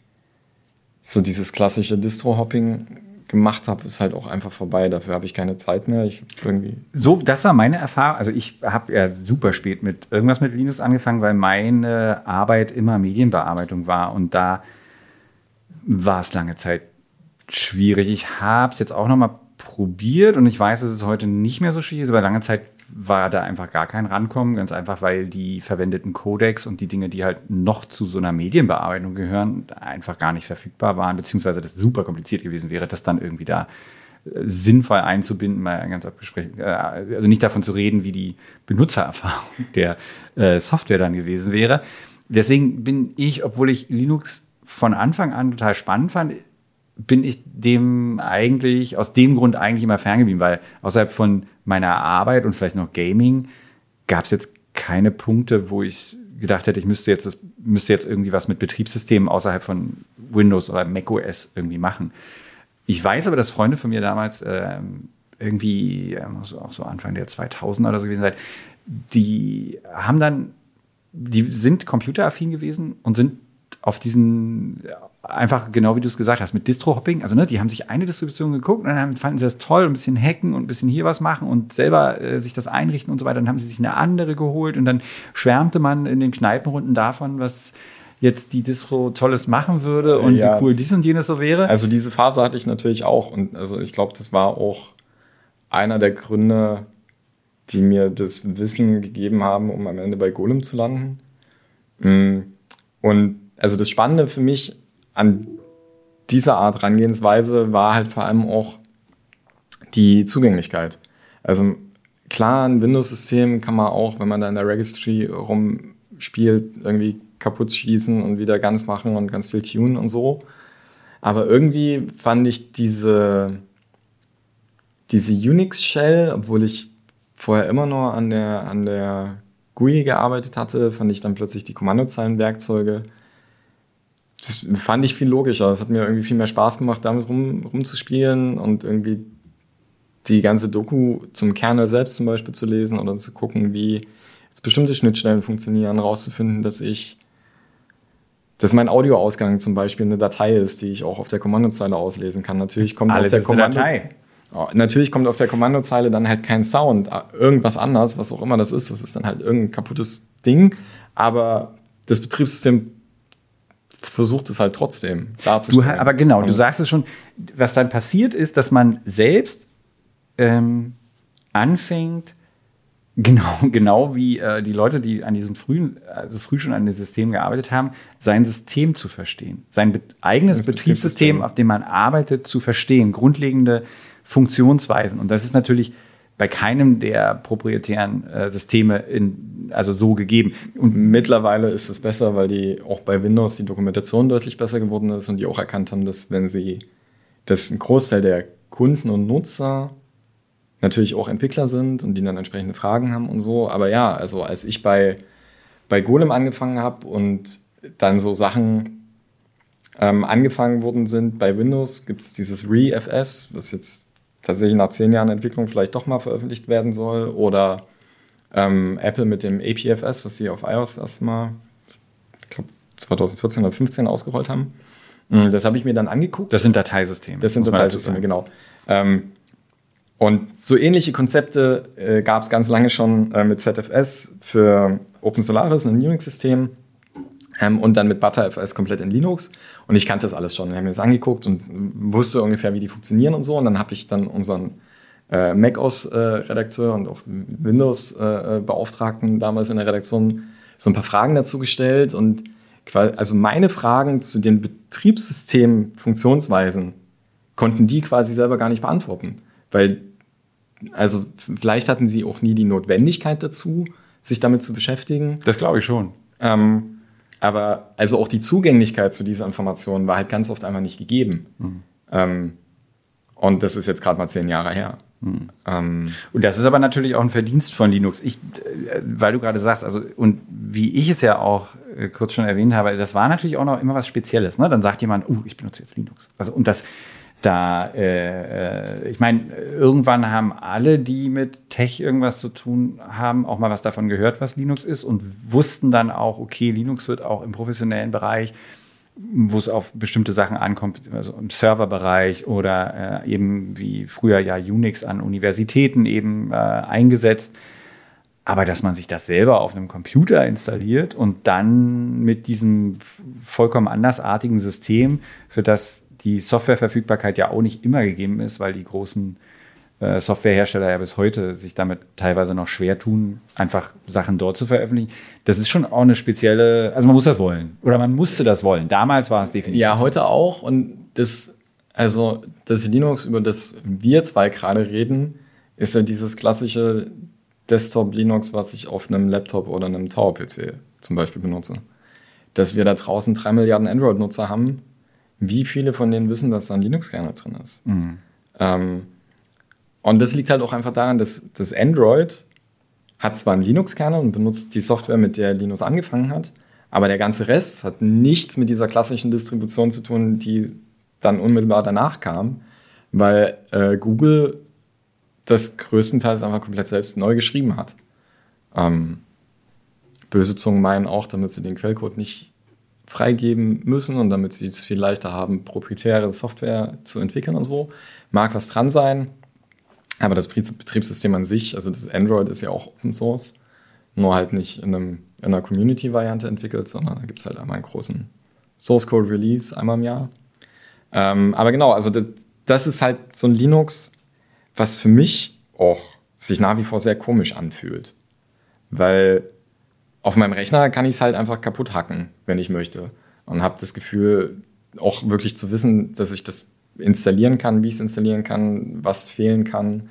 so dieses klassische Distro-Hopping gemacht habe, ist halt auch einfach vorbei. Dafür habe ich keine Zeit mehr. Ich irgendwie so, das war meine Erfahrung. Also ich habe ja super spät mit irgendwas mit Linux angefangen, weil meine Arbeit immer Medienbearbeitung war und da war es lange Zeit schwierig. Ich habe es jetzt auch noch mal probiert und ich weiß, dass es heute nicht mehr so schwierig ist, aber lange Zeit war da einfach gar kein Rankommen, ganz einfach, weil die verwendeten Codecs und die Dinge, die halt noch zu so einer Medienbearbeitung gehören, einfach gar nicht verfügbar waren, beziehungsweise das super kompliziert gewesen wäre, das dann irgendwie da äh, sinnvoll einzubinden, mal ganz abgesprochen, äh, also nicht davon zu reden, wie die Benutzererfahrung der äh, Software dann gewesen wäre. Deswegen bin ich, obwohl ich Linux von Anfang an total spannend fand, bin ich dem eigentlich, aus dem Grund eigentlich immer ferngeblieben, weil außerhalb von meiner Arbeit und vielleicht noch Gaming gab es jetzt keine Punkte, wo ich gedacht hätte, ich müsste jetzt, das, müsste jetzt irgendwie was mit Betriebssystemen außerhalb von Windows oder macOS irgendwie machen. Ich weiß aber, dass Freunde von mir damals äh, irgendwie, äh, auch so Anfang der 2000 oder so gewesen sein, die haben dann, die sind computeraffin gewesen und sind auf diesen einfach genau wie du es gesagt hast, mit Distro-Hopping. Also, ne, die haben sich eine Distribution geguckt und dann fanden sie das toll, ein bisschen hacken und ein bisschen hier was machen und selber äh, sich das einrichten und so weiter. Dann haben sie sich eine andere geholt und dann schwärmte man in den Kneipenrunden davon, was jetzt die Distro Tolles machen würde und ja. wie cool dies und jenes so wäre. Also diese Phase hatte ich natürlich auch und also ich glaube, das war auch einer der Gründe, die mir das Wissen gegeben haben, um am Ende bei Golem zu landen. Mm. Und also das Spannende für mich an dieser Art Herangehensweise war halt vor allem auch die Zugänglichkeit. Also klar, ein Windows-System kann man auch, wenn man da in der Registry rumspielt, irgendwie kaputt schießen und wieder ganz machen und ganz viel tunen und so. Aber irgendwie fand ich diese, diese Unix-Shell, obwohl ich vorher immer nur an der, an der GUI gearbeitet hatte, fand ich dann plötzlich die Kommandozeilenwerkzeuge das fand ich viel logischer. Es hat mir irgendwie viel mehr Spaß gemacht, damit rum, rumzuspielen und irgendwie die ganze Doku zum Kernel selbst zum Beispiel zu lesen oder zu gucken, wie jetzt bestimmte Schnittstellen funktionieren, rauszufinden, dass ich, dass mein Audioausgang zum Beispiel eine Datei ist, die ich auch auf der Kommandozeile auslesen kann. Natürlich kommt Alles auf der Kommando. Natürlich kommt auf der Kommandozeile dann halt kein Sound, irgendwas anders, was auch immer das ist. Das ist dann halt irgendein kaputtes Ding. Aber das Betriebssystem versucht es halt trotzdem darzustellen. Du, aber genau, du sagst es schon, was dann passiert ist, dass man selbst ähm, anfängt, genau, genau wie äh, die Leute, die an diesem frühen, also früh schon an dem System gearbeitet haben, sein System zu verstehen, sein be eigenes Betriebssystem, Betriebssystem, auf dem man arbeitet, zu verstehen, grundlegende Funktionsweisen. Und das ist natürlich bei keinem der proprietären äh, Systeme in, also so gegeben. Und mittlerweile ist es besser, weil die auch bei Windows die Dokumentation deutlich besser geworden ist und die auch erkannt haben, dass wenn sie, dass ein Großteil der Kunden und Nutzer natürlich auch Entwickler sind und die dann entsprechende Fragen haben und so. Aber ja, also als ich bei, bei Golem angefangen habe und dann so Sachen ähm, angefangen worden sind bei Windows, gibt es dieses ReFS, was jetzt tatsächlich nach zehn Jahren Entwicklung vielleicht doch mal veröffentlicht werden soll. Oder ähm, Apple mit dem APFS, was sie auf iOS erstmal, ich glaube, 2014 oder 2015 ausgerollt haben. Mhm, das habe ich mir dann angeguckt. Das sind Dateisysteme. Das sind Dateisysteme, genau. Ähm, und so ähnliche Konzepte äh, gab es ganz lange schon äh, mit ZFS für Open Solaris, ein Unix-System. Ähm, und dann mit ButterFS komplett in Linux. Und ich kannte das alles schon. Ich habe mir das angeguckt und wusste ungefähr, wie die funktionieren und so. Und dann habe ich dann unseren äh, macOS-Redakteur äh, und auch Windows-Beauftragten äh, damals in der Redaktion so ein paar Fragen dazu gestellt. Und also meine Fragen zu den Betriebssystem-Funktionsweisen konnten die quasi selber gar nicht beantworten. Weil, also vielleicht hatten sie auch nie die Notwendigkeit dazu, sich damit zu beschäftigen. Das glaube ich schon. Ähm, aber also auch die Zugänglichkeit zu dieser Information war halt ganz oft einfach nicht gegeben. Mhm. Ähm, und das ist jetzt gerade mal zehn Jahre her. Mhm. Ähm, und das ist aber natürlich auch ein Verdienst von Linux. Ich, äh, weil du gerade sagst, also und wie ich es ja auch äh, kurz schon erwähnt habe, das war natürlich auch noch immer was Spezielles. Ne? Dann sagt jemand, oh, ich benutze jetzt Linux. Also und das Da, äh, äh, ich meine, irgendwann haben alle, die mit Tech irgendwas zu tun haben, auch mal was davon gehört, was Linux ist und wussten dann auch, okay, Linux wird auch im professionellen Bereich wo es auf bestimmte Sachen ankommt, also im Serverbereich oder äh, eben wie früher ja Unix an Universitäten eben äh, eingesetzt. Aber dass man sich das selber auf einem Computer installiert und dann mit diesem vollkommen andersartigen System, für das die Softwareverfügbarkeit ja auch nicht immer gegeben ist, weil die großen äh, Softwarehersteller ja bis heute sich damit teilweise noch schwer tun, einfach Sachen dort zu veröffentlichen. Das ist schon auch eine spezielle, also man muss das wollen. Oder man musste das wollen. Damals war es definitiv. Ja, heute auch. Und das, also das Linux, über das wir zwei gerade reden, ist ja dieses klassische Desktop Linux, was ich auf einem Laptop oder einem Tower-PC zum Beispiel benutze. Dass wir da draußen drei Milliarden Android-Nutzer haben, wie viele von denen wissen, dass da ein Linux-Kernel drin ist? Mhm. Ähm, und das liegt halt auch einfach daran, dass das Android hat zwar einen Linux-Kernel und benutzt die Software, mit der Linux angefangen hat, aber der ganze Rest hat nichts mit dieser klassischen Distribution zu tun, die dann unmittelbar danach kam, weil äh, Google das größtenteils einfach komplett selbst neu geschrieben hat. Ähm, böse Zungen meinen auch, damit sie den Quellcode nicht freigeben müssen und damit sie es viel leichter haben, proprietäre Software zu entwickeln und so. Mag was dran sein, aber das Betriebssystem an sich, also das Android ist ja auch Open Source, nur halt nicht in, einem, in einer Community-Variante entwickelt, sondern da gibt es halt einmal einen großen Source Code Release einmal im Jahr. Ähm, aber genau, also das, das ist halt so ein Linux, was für mich auch sich nach wie vor sehr komisch anfühlt. Weil auf meinem Rechner kann ich es halt einfach kaputt hacken, wenn ich möchte. Und habe das Gefühl, auch wirklich zu wissen, dass ich das installieren kann, wie ich es installieren kann, was fehlen kann.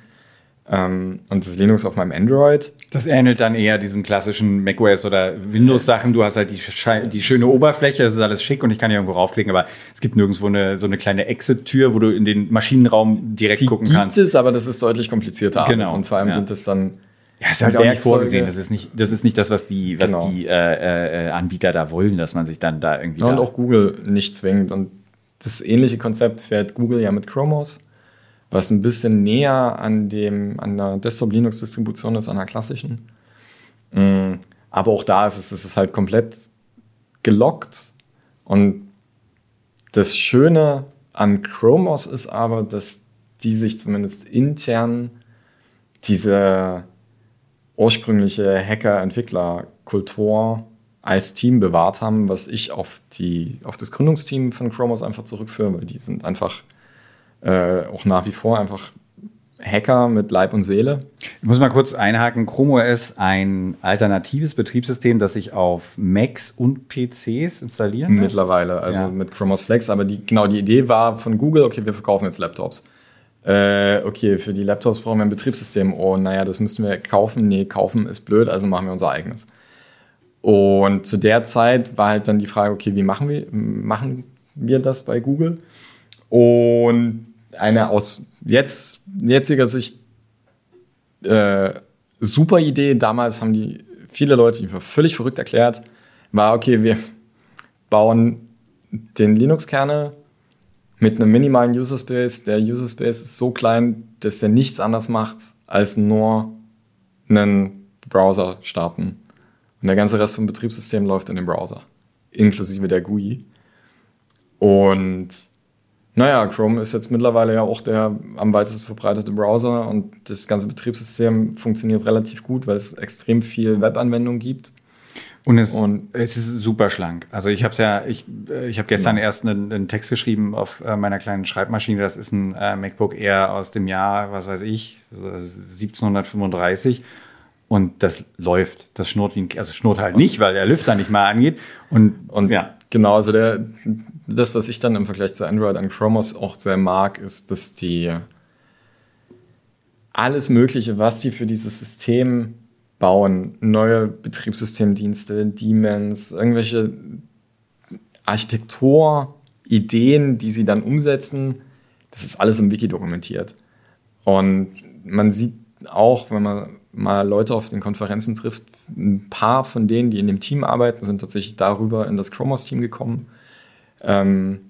Ähm, und das Linux auf meinem Android. Das ähnelt dann eher diesen klassischen macOS oder Windows-Sachen. Du hast halt die, die, schöne Oberfläche, das ist alles schick und ich kann hier irgendwo raufklicken, aber es gibt nirgendwo eine, so eine kleine Exit-Tür, wo du in den Maschinenraum direkt die gucken gibt kannst. Gibt es, aber das ist deutlich komplizierter. Genau. Und vor allem ja. sind es dann ja, ist halt auch nicht vorgesehen. Das ist nicht, das ist nicht das, was die, was genau. die äh, äh, Anbieter da wollen, dass man sich dann da irgendwie. Ja, und auch Google nicht zwingt. Und das ähnliche Konzept fährt Google ja mit Chromos, was ein bisschen näher an dem, an der Desktop-Linux-Distribution ist, an der klassischen. Mm, aber auch da ist es, es ist halt komplett gelockt. Und das Schöne an Chromos ist aber, dass die sich zumindest intern diese ursprüngliche Hacker-Entwickler-Kultur als Team bewahrt haben, was ich auf, die, auf das Gründungsteam von Chromos einfach zurückführe, weil die sind einfach äh, auch nach wie vor einfach Hacker mit Leib und Seele. Ich muss mal kurz einhaken. Chrome OS ein alternatives Betriebssystem, das sich auf Macs und PCs installieren lässt? Mittlerweile, also ja. mit Chrome OS Flex. Aber die, genau die Idee war von Google, okay, wir verkaufen jetzt Laptops. Äh, okay, für die Laptops brauchen wir ein Betriebssystem. Oh, naja, das müssen wir kaufen. Nee, kaufen ist blöd, also machen wir unser eigenes. Und zu der Zeit war halt dann die Frage, okay, wie machen wir, machen wir das bei Google? Und eine aus jetzt, jetziger Sicht äh, super Idee, damals haben die viele Leute die für völlig verrückt erklärt, war, okay, wir bauen den Linux-Kernel mit einem minimalen User Space. Der User Space ist so klein, dass er nichts anderes macht, als nur einen Browser starten. Und der ganze Rest vom Betriebssystem läuft in dem Browser, inklusive der GUI. Und naja, Chrome ist jetzt mittlerweile ja auch der am weitesten verbreitete Browser und das ganze Betriebssystem funktioniert relativ gut, weil es extrem viel Webanwendungen gibt. Und es, und es ist super schlank. Also ich habe es ja, ich, äh, ich habe gestern ja. erst einen, einen, Text geschrieben auf äh, meiner kleinen Schreibmaschine. Das ist ein äh, MacBook Air aus dem Jahr, was weiß ich, 1735. Und das läuft. Das schnurrt wie ein, also schnurrt halt nicht, weil der Lüfter nicht mal angeht. Und, und ja. Genau, also der, das, was ich dann im Vergleich zu Android an Chromos auch sehr mag, ist, dass die alles Mögliche, was die für dieses System bauen, neue Betriebssystemdienste, Daemons, irgendwelche Architekturideen, die sie dann umsetzen, das ist alles im Wiki dokumentiert. Und man sieht auch, wenn man mal Leute auf den Konferenzen trifft, ein paar von denen, die in dem Team arbeiten, sind tatsächlich darüber in das Chromos-Team gekommen. Ähm,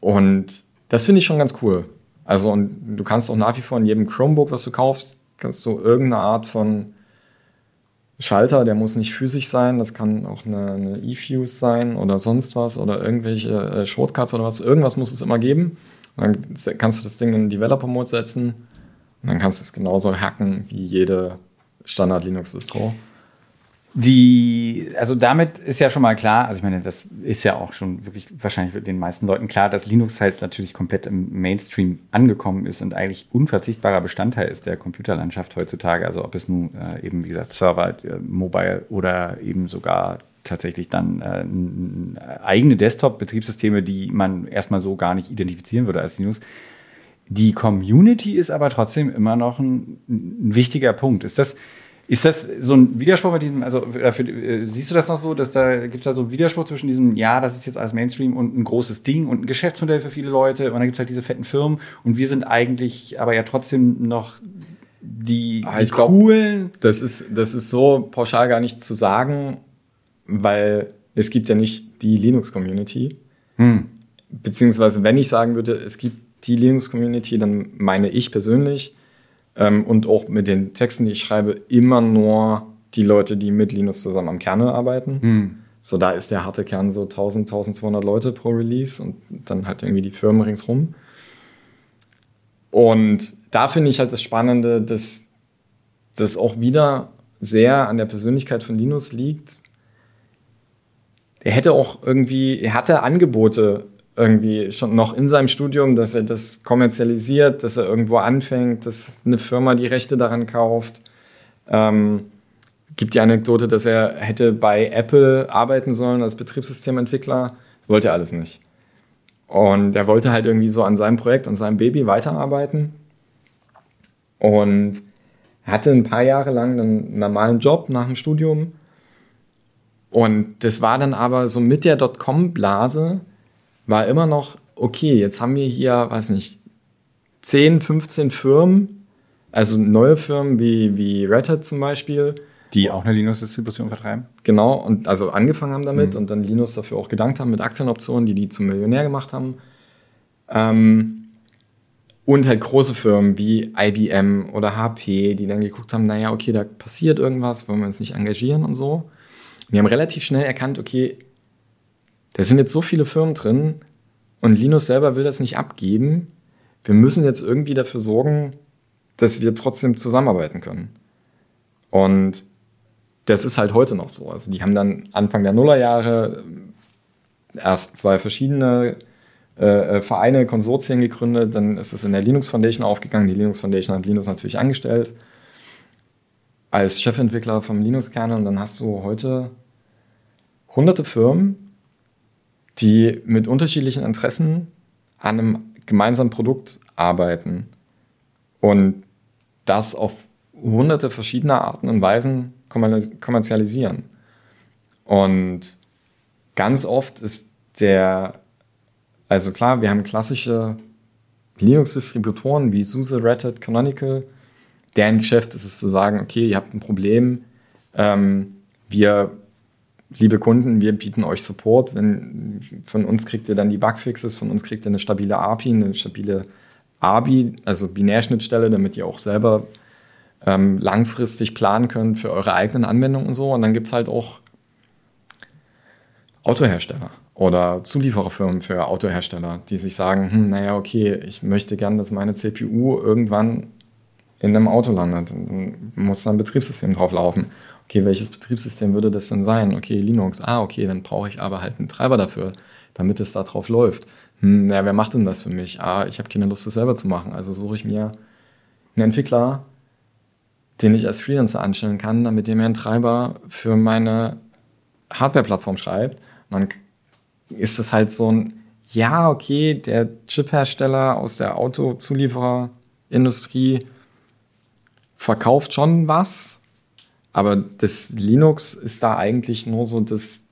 und Das finde ich schon ganz cool. Also, und du kannst auch nach wie vor in jedem Chromebook, was du kaufst, kannst du irgendeine Art von Schalter, der muss nicht physisch sein, das kann auch eine, E-Fuse sein oder sonst was oder irgendwelche äh, Shortcuts oder was. Irgendwas muss es immer geben. dann kannst du das Ding in Developer-Mode setzen und dann kannst du es genauso hacken wie jede Standard-Linux-Distro. Die, also damit ist ja schon mal klar, also ich meine, das ist ja auch schon wirklich wahrscheinlich den meisten Leuten klar, dass Linux halt natürlich komplett im Mainstream angekommen ist und eigentlich unverzichtbarer Bestandteil ist der Computerlandschaft heutzutage. Also ob es nun äh, eben, wie gesagt, Server, äh, Mobile oder eben sogar tatsächlich dann äh, eigene Desktop-Betriebssysteme, die man erstmal so gar nicht identifizieren würde als Linux. Die Community ist aber trotzdem immer noch ein, ein wichtiger Punkt. Ist das, ist das so ein Widerspruch bei diesem, also für, äh, siehst du das noch so, dass da gibt es da so einen Widerspruch zwischen diesem, ja, das ist jetzt alles Mainstream und ein großes Ding und ein Geschäftsmodell für viele Leute und dann gibt es halt diese fetten Firmen und wir sind eigentlich aber ja trotzdem noch die, ah, die coolen. Glaub, das ist, das ist so pauschal gar nicht zu sagen, weil es gibt ja nicht die Linux-Community. Hm. Beziehungsweise, wenn ich sagen würde, es gibt die Linux-Community, dann meine ich persönlich, ähm, und auch mit den Texten, die ich schreibe, immer nur die Leute, die mit Linus zusammen am Kernel arbeiten. Hm. So, da ist der harte Kern so 1000, 1200 Leute pro Release und dann halt irgendwie die Firmen ringsrum. Und da finde ich halt das Spannende, dass das auch wieder sehr an der Persönlichkeit von Linus liegt. Er hätte auch irgendwie, er hatte Angebote irgendwie schon noch in seinem Studium, dass er das kommerzialisiert, dass er irgendwo anfängt, dass eine Firma die Rechte daran kauft. Ähm, gibt die Anekdote, dass er hätte bei Apple arbeiten sollen als Betriebssystementwickler. Das wollte er alles nicht. Und er wollte halt irgendwie so an seinem Projekt, an seinem Baby weiterarbeiten. Und hatte ein paar Jahre lang einen normalen Job nach dem Studium. Und das war dann aber so mit der Dotcom-Blase, war immer noch, okay, jetzt haben wir hier, weiß nicht, 10, 15 Firmen, also neue Firmen wie, wie Red Hat zum Beispiel. Die auch eine Linux-Distribution vertreiben? Genau, und also angefangen haben damit mhm. und dann Linux dafür auch gedankt haben mit Aktienoptionen, die die zum Millionär gemacht haben. Ähm, und halt große Firmen wie IBM oder HP, die dann geguckt haben, naja, okay, da passiert irgendwas, wollen wir uns nicht engagieren und so. Und wir haben relativ schnell erkannt, okay, da sind jetzt so viele Firmen drin und Linus selber will das nicht abgeben. Wir müssen jetzt irgendwie dafür sorgen, dass wir trotzdem zusammenarbeiten können. Und das ist halt heute noch so. Also die haben dann Anfang der Nullerjahre erst zwei verschiedene äh, äh Vereine, Konsortien gegründet, dann ist es in der Linux Foundation aufgegangen. Die Linux Foundation hat Linux natürlich angestellt als Chefentwickler vom Linux-Kernel und dann hast du heute hunderte Firmen, die mit unterschiedlichen Interessen an einem gemeinsamen Produkt arbeiten und das auf hunderte verschiedene Arten und Weisen kommerzialisieren. Und ganz oft ist der, also klar, wir haben klassische Linux-Distributoren wie SUSE, Red Hat, Canonical. Deren Geschäft ist es zu sagen, okay, ihr habt ein Problem, ähm, wir liebe Kunden, wir bieten euch Support. Wenn, von uns kriegt ihr dann die Bugfixes, von uns kriegt ihr eine stabile API, eine stabile ABI, also Binärschnittstelle, damit ihr auch selber ähm, langfristig planen könnt für eure eigenen Anwendungen und so. Und dann gibt es halt auch Autohersteller oder Zuliefererfirmen für Autohersteller, die sich sagen, hm, naja, okay, ich möchte gern, dass meine CPU irgendwann in einem Auto landet. Dann muss da ein Betriebssystem drauf laufen okay, welches Betriebssystem würde das denn sein? Okay, Linux. Ah, okay, dann brauche ich aber halt einen Treiber dafür, damit es da drauf läuft. Hm, ja, wer macht denn das für mich? Ah, ich habe keine Lust, das selber zu machen. Also suche ich mir einen Entwickler, den ich als Freelancer anstellen kann, damit der mir einen Treiber für meine Hardware-Plattform schreibt. Dann ist es halt so ein, ja, okay, der Chip-Hersteller aus der Autozuliefererindustrie verkauft schon was, aber das Linux ist da eigentlich nur so das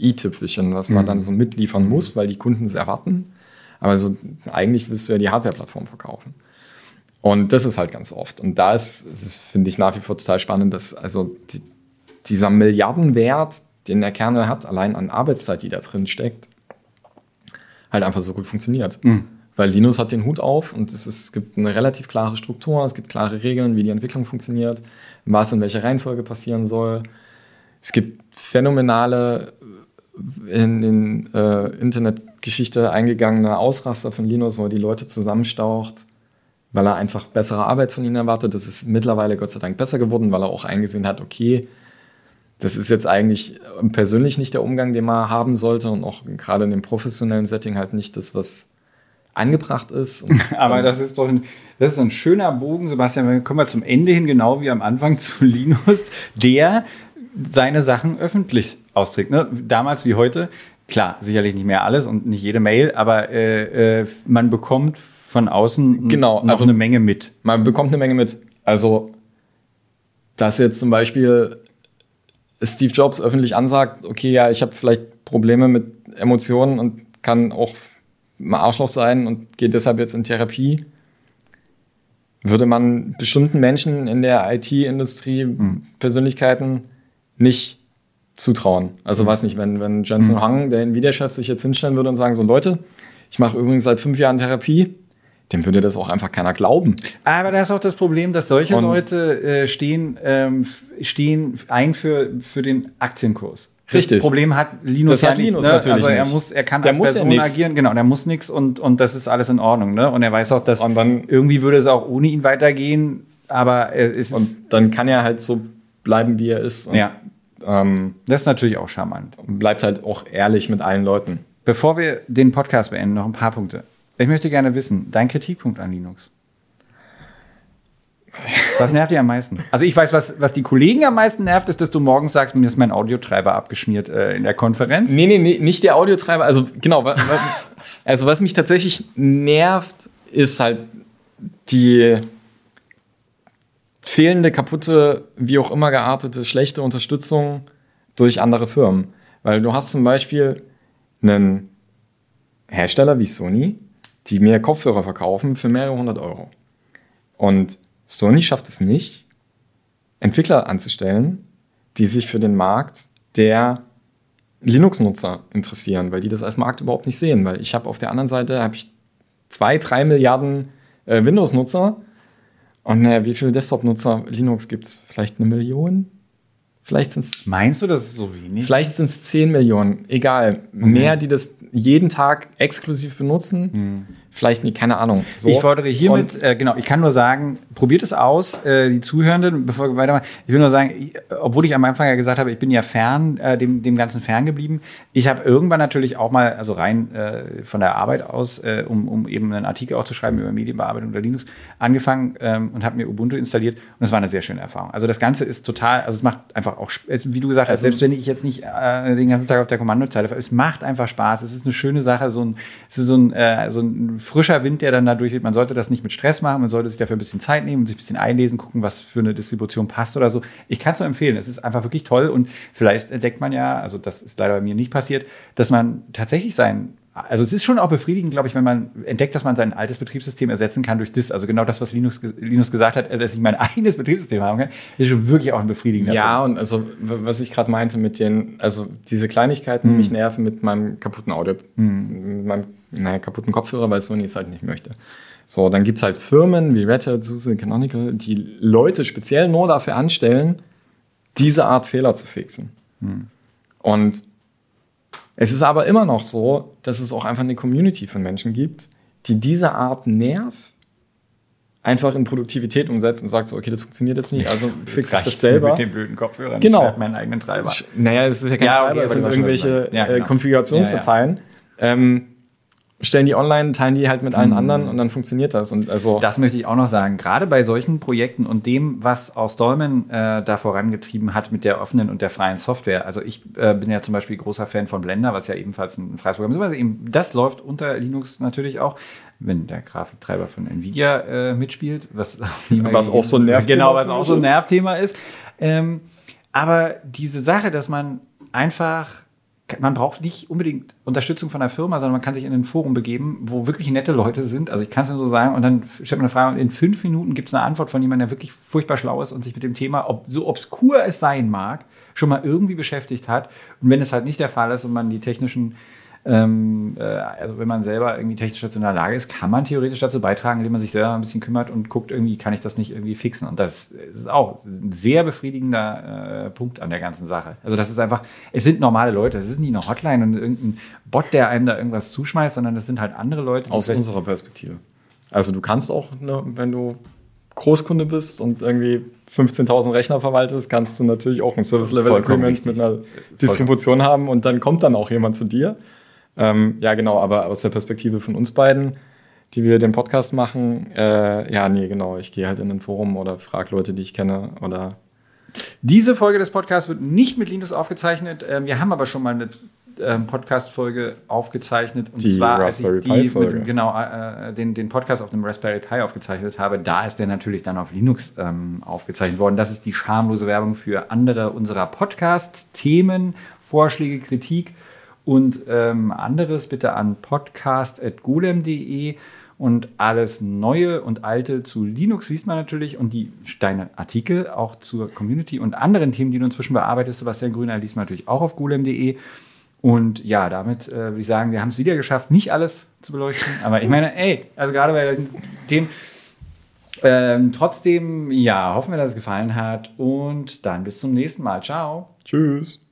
i-Tüpfelchen, was man mhm. dann so mitliefern muss, weil die Kunden es erwarten. Aber so, eigentlich willst du ja die Hardware-Plattform verkaufen. Und das ist halt ganz oft. Und da ist, finde ich nach wie vor total spannend, dass also die, dieser Milliardenwert, den der Kernel hat, allein an Arbeitszeit, die da drin steckt, halt einfach so gut funktioniert. Mhm. Weil Linus hat den Hut auf und es, ist, es gibt eine relativ klare Struktur, es gibt klare Regeln, wie die Entwicklung funktioniert, was in welcher Reihenfolge passieren soll. Es gibt phänomenale in, in äh, Internetgeschichte eingegangene Ausraster von Linus, wo er die Leute zusammenstaucht, weil er einfach bessere Arbeit von ihnen erwartet. Das ist mittlerweile Gott sei Dank besser geworden, weil er auch eingesehen hat, okay, das ist jetzt eigentlich persönlich nicht der Umgang, den man haben sollte und auch gerade in dem professionellen Setting halt nicht das, was angebracht ist. Aber das ist doch ein, das ist ein schöner Bogen, Sebastian. Wir kommen wir zum Ende hin, genau wie am Anfang zu Linus, der seine Sachen öffentlich austrägt. Ne? Damals wie heute, klar, sicherlich nicht mehr alles und nicht jede Mail, aber äh, äh, man bekommt von außen genau, noch also eine Menge mit. Man bekommt eine Menge mit. Also, dass jetzt zum Beispiel Steve Jobs öffentlich ansagt, okay, ja, ich habe vielleicht Probleme mit Emotionen und kann auch ein Arschloch sein und geht deshalb jetzt in Therapie, würde man bestimmten Menschen in der IT-Industrie, mhm. Persönlichkeiten nicht zutrauen. Also mhm. weiß nicht, wenn, wenn Jensen mhm. Hang, der Nvidia-Chef, sich jetzt hinstellen würde und sagen, so Leute, ich mache übrigens seit fünf Jahren Therapie, dem würde das auch einfach keiner glauben. Aber da ist auch das Problem, dass solche und Leute äh, stehen, ähm, stehen ein für, für den Aktienkurs. Richtig. Das Problem hat Linus das ja hat Linus nicht, ne? natürlich Also er nicht. muss, er kann der als muss Person ja agieren, genau, der muss nichts und, und das ist alles in Ordnung, ne? Und er weiß auch, dass dann, irgendwie würde es auch ohne ihn weitergehen, aber es ist. Und dann kann er halt so bleiben, wie er ist. Und, ja. Ähm, das ist natürlich auch charmant. Und bleibt halt auch ehrlich mit allen Leuten. Bevor wir den Podcast beenden, noch ein paar Punkte. Ich möchte gerne wissen, dein Kritikpunkt an Linux. Was nervt dich am meisten? Also ich weiß, was, was die Kollegen am meisten nervt, ist, dass du morgens sagst, mir ist mein Audiotreiber abgeschmiert äh, in der Konferenz. Nee, nee, nee, nicht der Audiotreiber. Also genau, also was mich tatsächlich nervt, ist halt die fehlende, kaputte, wie auch immer geartete, schlechte Unterstützung durch andere Firmen. Weil du hast zum Beispiel einen Hersteller wie Sony, die mir Kopfhörer verkaufen für mehrere hundert Euro. Und Sony schafft es nicht, Entwickler anzustellen, die sich für den Markt der Linux-Nutzer interessieren, weil die das als Markt überhaupt nicht sehen. Weil ich habe auf der anderen Seite habe ich zwei, drei Milliarden äh, Windows-Nutzer und äh, wie viele Desktop-Nutzer Linux gibt es? Vielleicht eine Million? Vielleicht sind es. Meinst du, das ist so wenig? Vielleicht sind es 10 Millionen. Egal. Mhm. Mehr, die das jeden Tag exklusiv benutzen. Mhm. Vielleicht nicht, keine Ahnung. So. Ich fordere hiermit, äh, genau, ich kann nur sagen, probiert es aus, äh, die Zuhörenden, bevor wir weitermachen. Ich will nur sagen, obwohl ich am Anfang ja gesagt habe, ich bin ja fern, äh, dem, dem Ganzen fern geblieben. Ich habe irgendwann natürlich auch mal, also rein äh, von der Arbeit aus, äh, um, um eben einen Artikel auch zu schreiben über Medienbearbeitung der Linux, angefangen ähm, und habe mir Ubuntu installiert. Und es war eine sehr schöne Erfahrung. Also das Ganze ist total, also es macht einfach auch, wie du gesagt hast, also, selbst wenn ich jetzt nicht äh, den ganzen Tag auf der Kommandozeile, es macht einfach Spaß. Es ist eine schöne Sache, so ein, es ist so ein, so ein frischer Wind, der dann da durchgeht. Man sollte das nicht mit Stress machen, man sollte sich dafür ein bisschen Zeit nehmen und sich ein bisschen einlesen, gucken, was für eine Distribution passt oder so. Ich kann es nur empfehlen. Es ist einfach wirklich toll und vielleicht entdeckt man ja, also das ist leider bei mir nicht passiert, dass man tatsächlich sein also es ist schon auch befriedigend, glaube ich, wenn man entdeckt, dass man sein altes Betriebssystem ersetzen kann durch das. Also genau das, was Linus, Linus gesagt hat, dass ich mein eigenes Betriebssystem haben kann, ist schon wirklich auch ein befriedigender Ja, Punkt. und also was ich gerade meinte mit den, also diese Kleinigkeiten, die hm. mich nerven mit meinem kaputten Audio, hm. mit meinem naja, kaputten Kopfhörer, weil Sony es halt nicht möchte. So, dann gibt es halt Firmen wie Red Hat, SUSE, Canonical, die Leute speziell nur dafür anstellen, diese Art Fehler zu fixen. Hm. Und es ist aber immer noch so, dass es auch einfach eine Community von Menschen gibt, die diese Art Nerv einfach in Produktivität umsetzt und sagt so, okay, das funktioniert jetzt nicht, also fixe ich das selber. Mit den blöden Kopfhörern. Genau. Ich meinen eigenen Treiber. Naja, es ist ja kein ja, Treiber, okay, es sind irgendwelche ja, genau. Konfigurationsdateien. Ja, ja. ähm, stellen die online, teilen die halt mit allen mhm. anderen und dann funktioniert das. Und also das möchte ich auch noch sagen. Gerade bei solchen Projekten und dem, was aus Dolmen äh, da vorangetrieben hat mit der offenen und der freien Software. Also ich äh, bin ja zum Beispiel großer Fan von Blender, was ja ebenfalls ein freies Programm ist. Also eben, das läuft unter Linux natürlich auch, wenn der Grafiktreiber von Nvidia äh, mitspielt, was, was auch so ein Nervthema genau, was auch so ein Nervthema ist. Ähm, aber diese Sache, dass man einfach man braucht nicht unbedingt Unterstützung von der Firma, sondern man kann sich in ein Forum begeben, wo wirklich nette Leute sind. Also ich kann es nur so sagen, und dann stellt man eine Frage und in fünf Minuten gibt es eine Antwort von jemandem, der wirklich furchtbar schlau ist und sich mit dem Thema, ob so obskur es sein mag, schon mal irgendwie beschäftigt hat. Und wenn es halt nicht der Fall ist und man die technischen Ähm, äh, also wenn man selber irgendwie technisch dazu in der Lage ist, kann man theoretisch dazu beitragen, indem man sich selber ein bisschen kümmert und guckt, irgendwie kann ich das nicht irgendwie fixen. Und das ist auch ein sehr befriedigender äh, Punkt an der ganzen Sache. Also das ist einfach, es sind normale Leute, es ist nicht eine Hotline und irgendein Bot, der einem da irgendwas zuschmeißt, sondern das sind halt andere Leute. Aus unserer Perspektive. Also du kannst auch, ne, wenn du Großkunde bist und irgendwie 15.000 Rechner verwaltest, kannst du natürlich auch ein Service-Level-Agreement mit einer Distribution Vollkommen. haben und dann kommt dann auch jemand zu dir. Ähm, ja, genau, aber aus der Perspektive von uns beiden, die wir den Podcast machen, äh, ja, nee, genau, ich gehe halt in ein Forum oder frage Leute, die ich kenne oder. Diese Folge des Podcasts wird nicht mit Linus aufgezeichnet. Ähm, wir haben aber schon mal eine ähm, Podcast-Folge aufgezeichnet. Und die zwar, Raspberry als ich die, mit, genau, äh, den, den Podcast auf dem Raspberry Pi aufgezeichnet habe, da ist der natürlich dann auf Linux ähm, aufgezeichnet worden. Das ist die schamlose Werbung für andere unserer Podcasts, Themen, Vorschläge, Kritik und ähm, anderes bitte an podcast.golem.de. Und alles Neue und Alte zu Linux liest man natürlich und die deine Artikel auch zur Community und anderen Themen, die du inzwischen bearbeitest, Sebastian Grüner, liest man natürlich auch auf golem.de. Und ja, damit äh, würde ich sagen, wir haben es wieder geschafft, nicht alles zu beleuchten. Aber ich meine, ey, also gerade bei den Themen. Ähm, trotzdem, ja, hoffen wir, dass es gefallen hat. Und dann bis zum nächsten Mal. Ciao. Tschüss.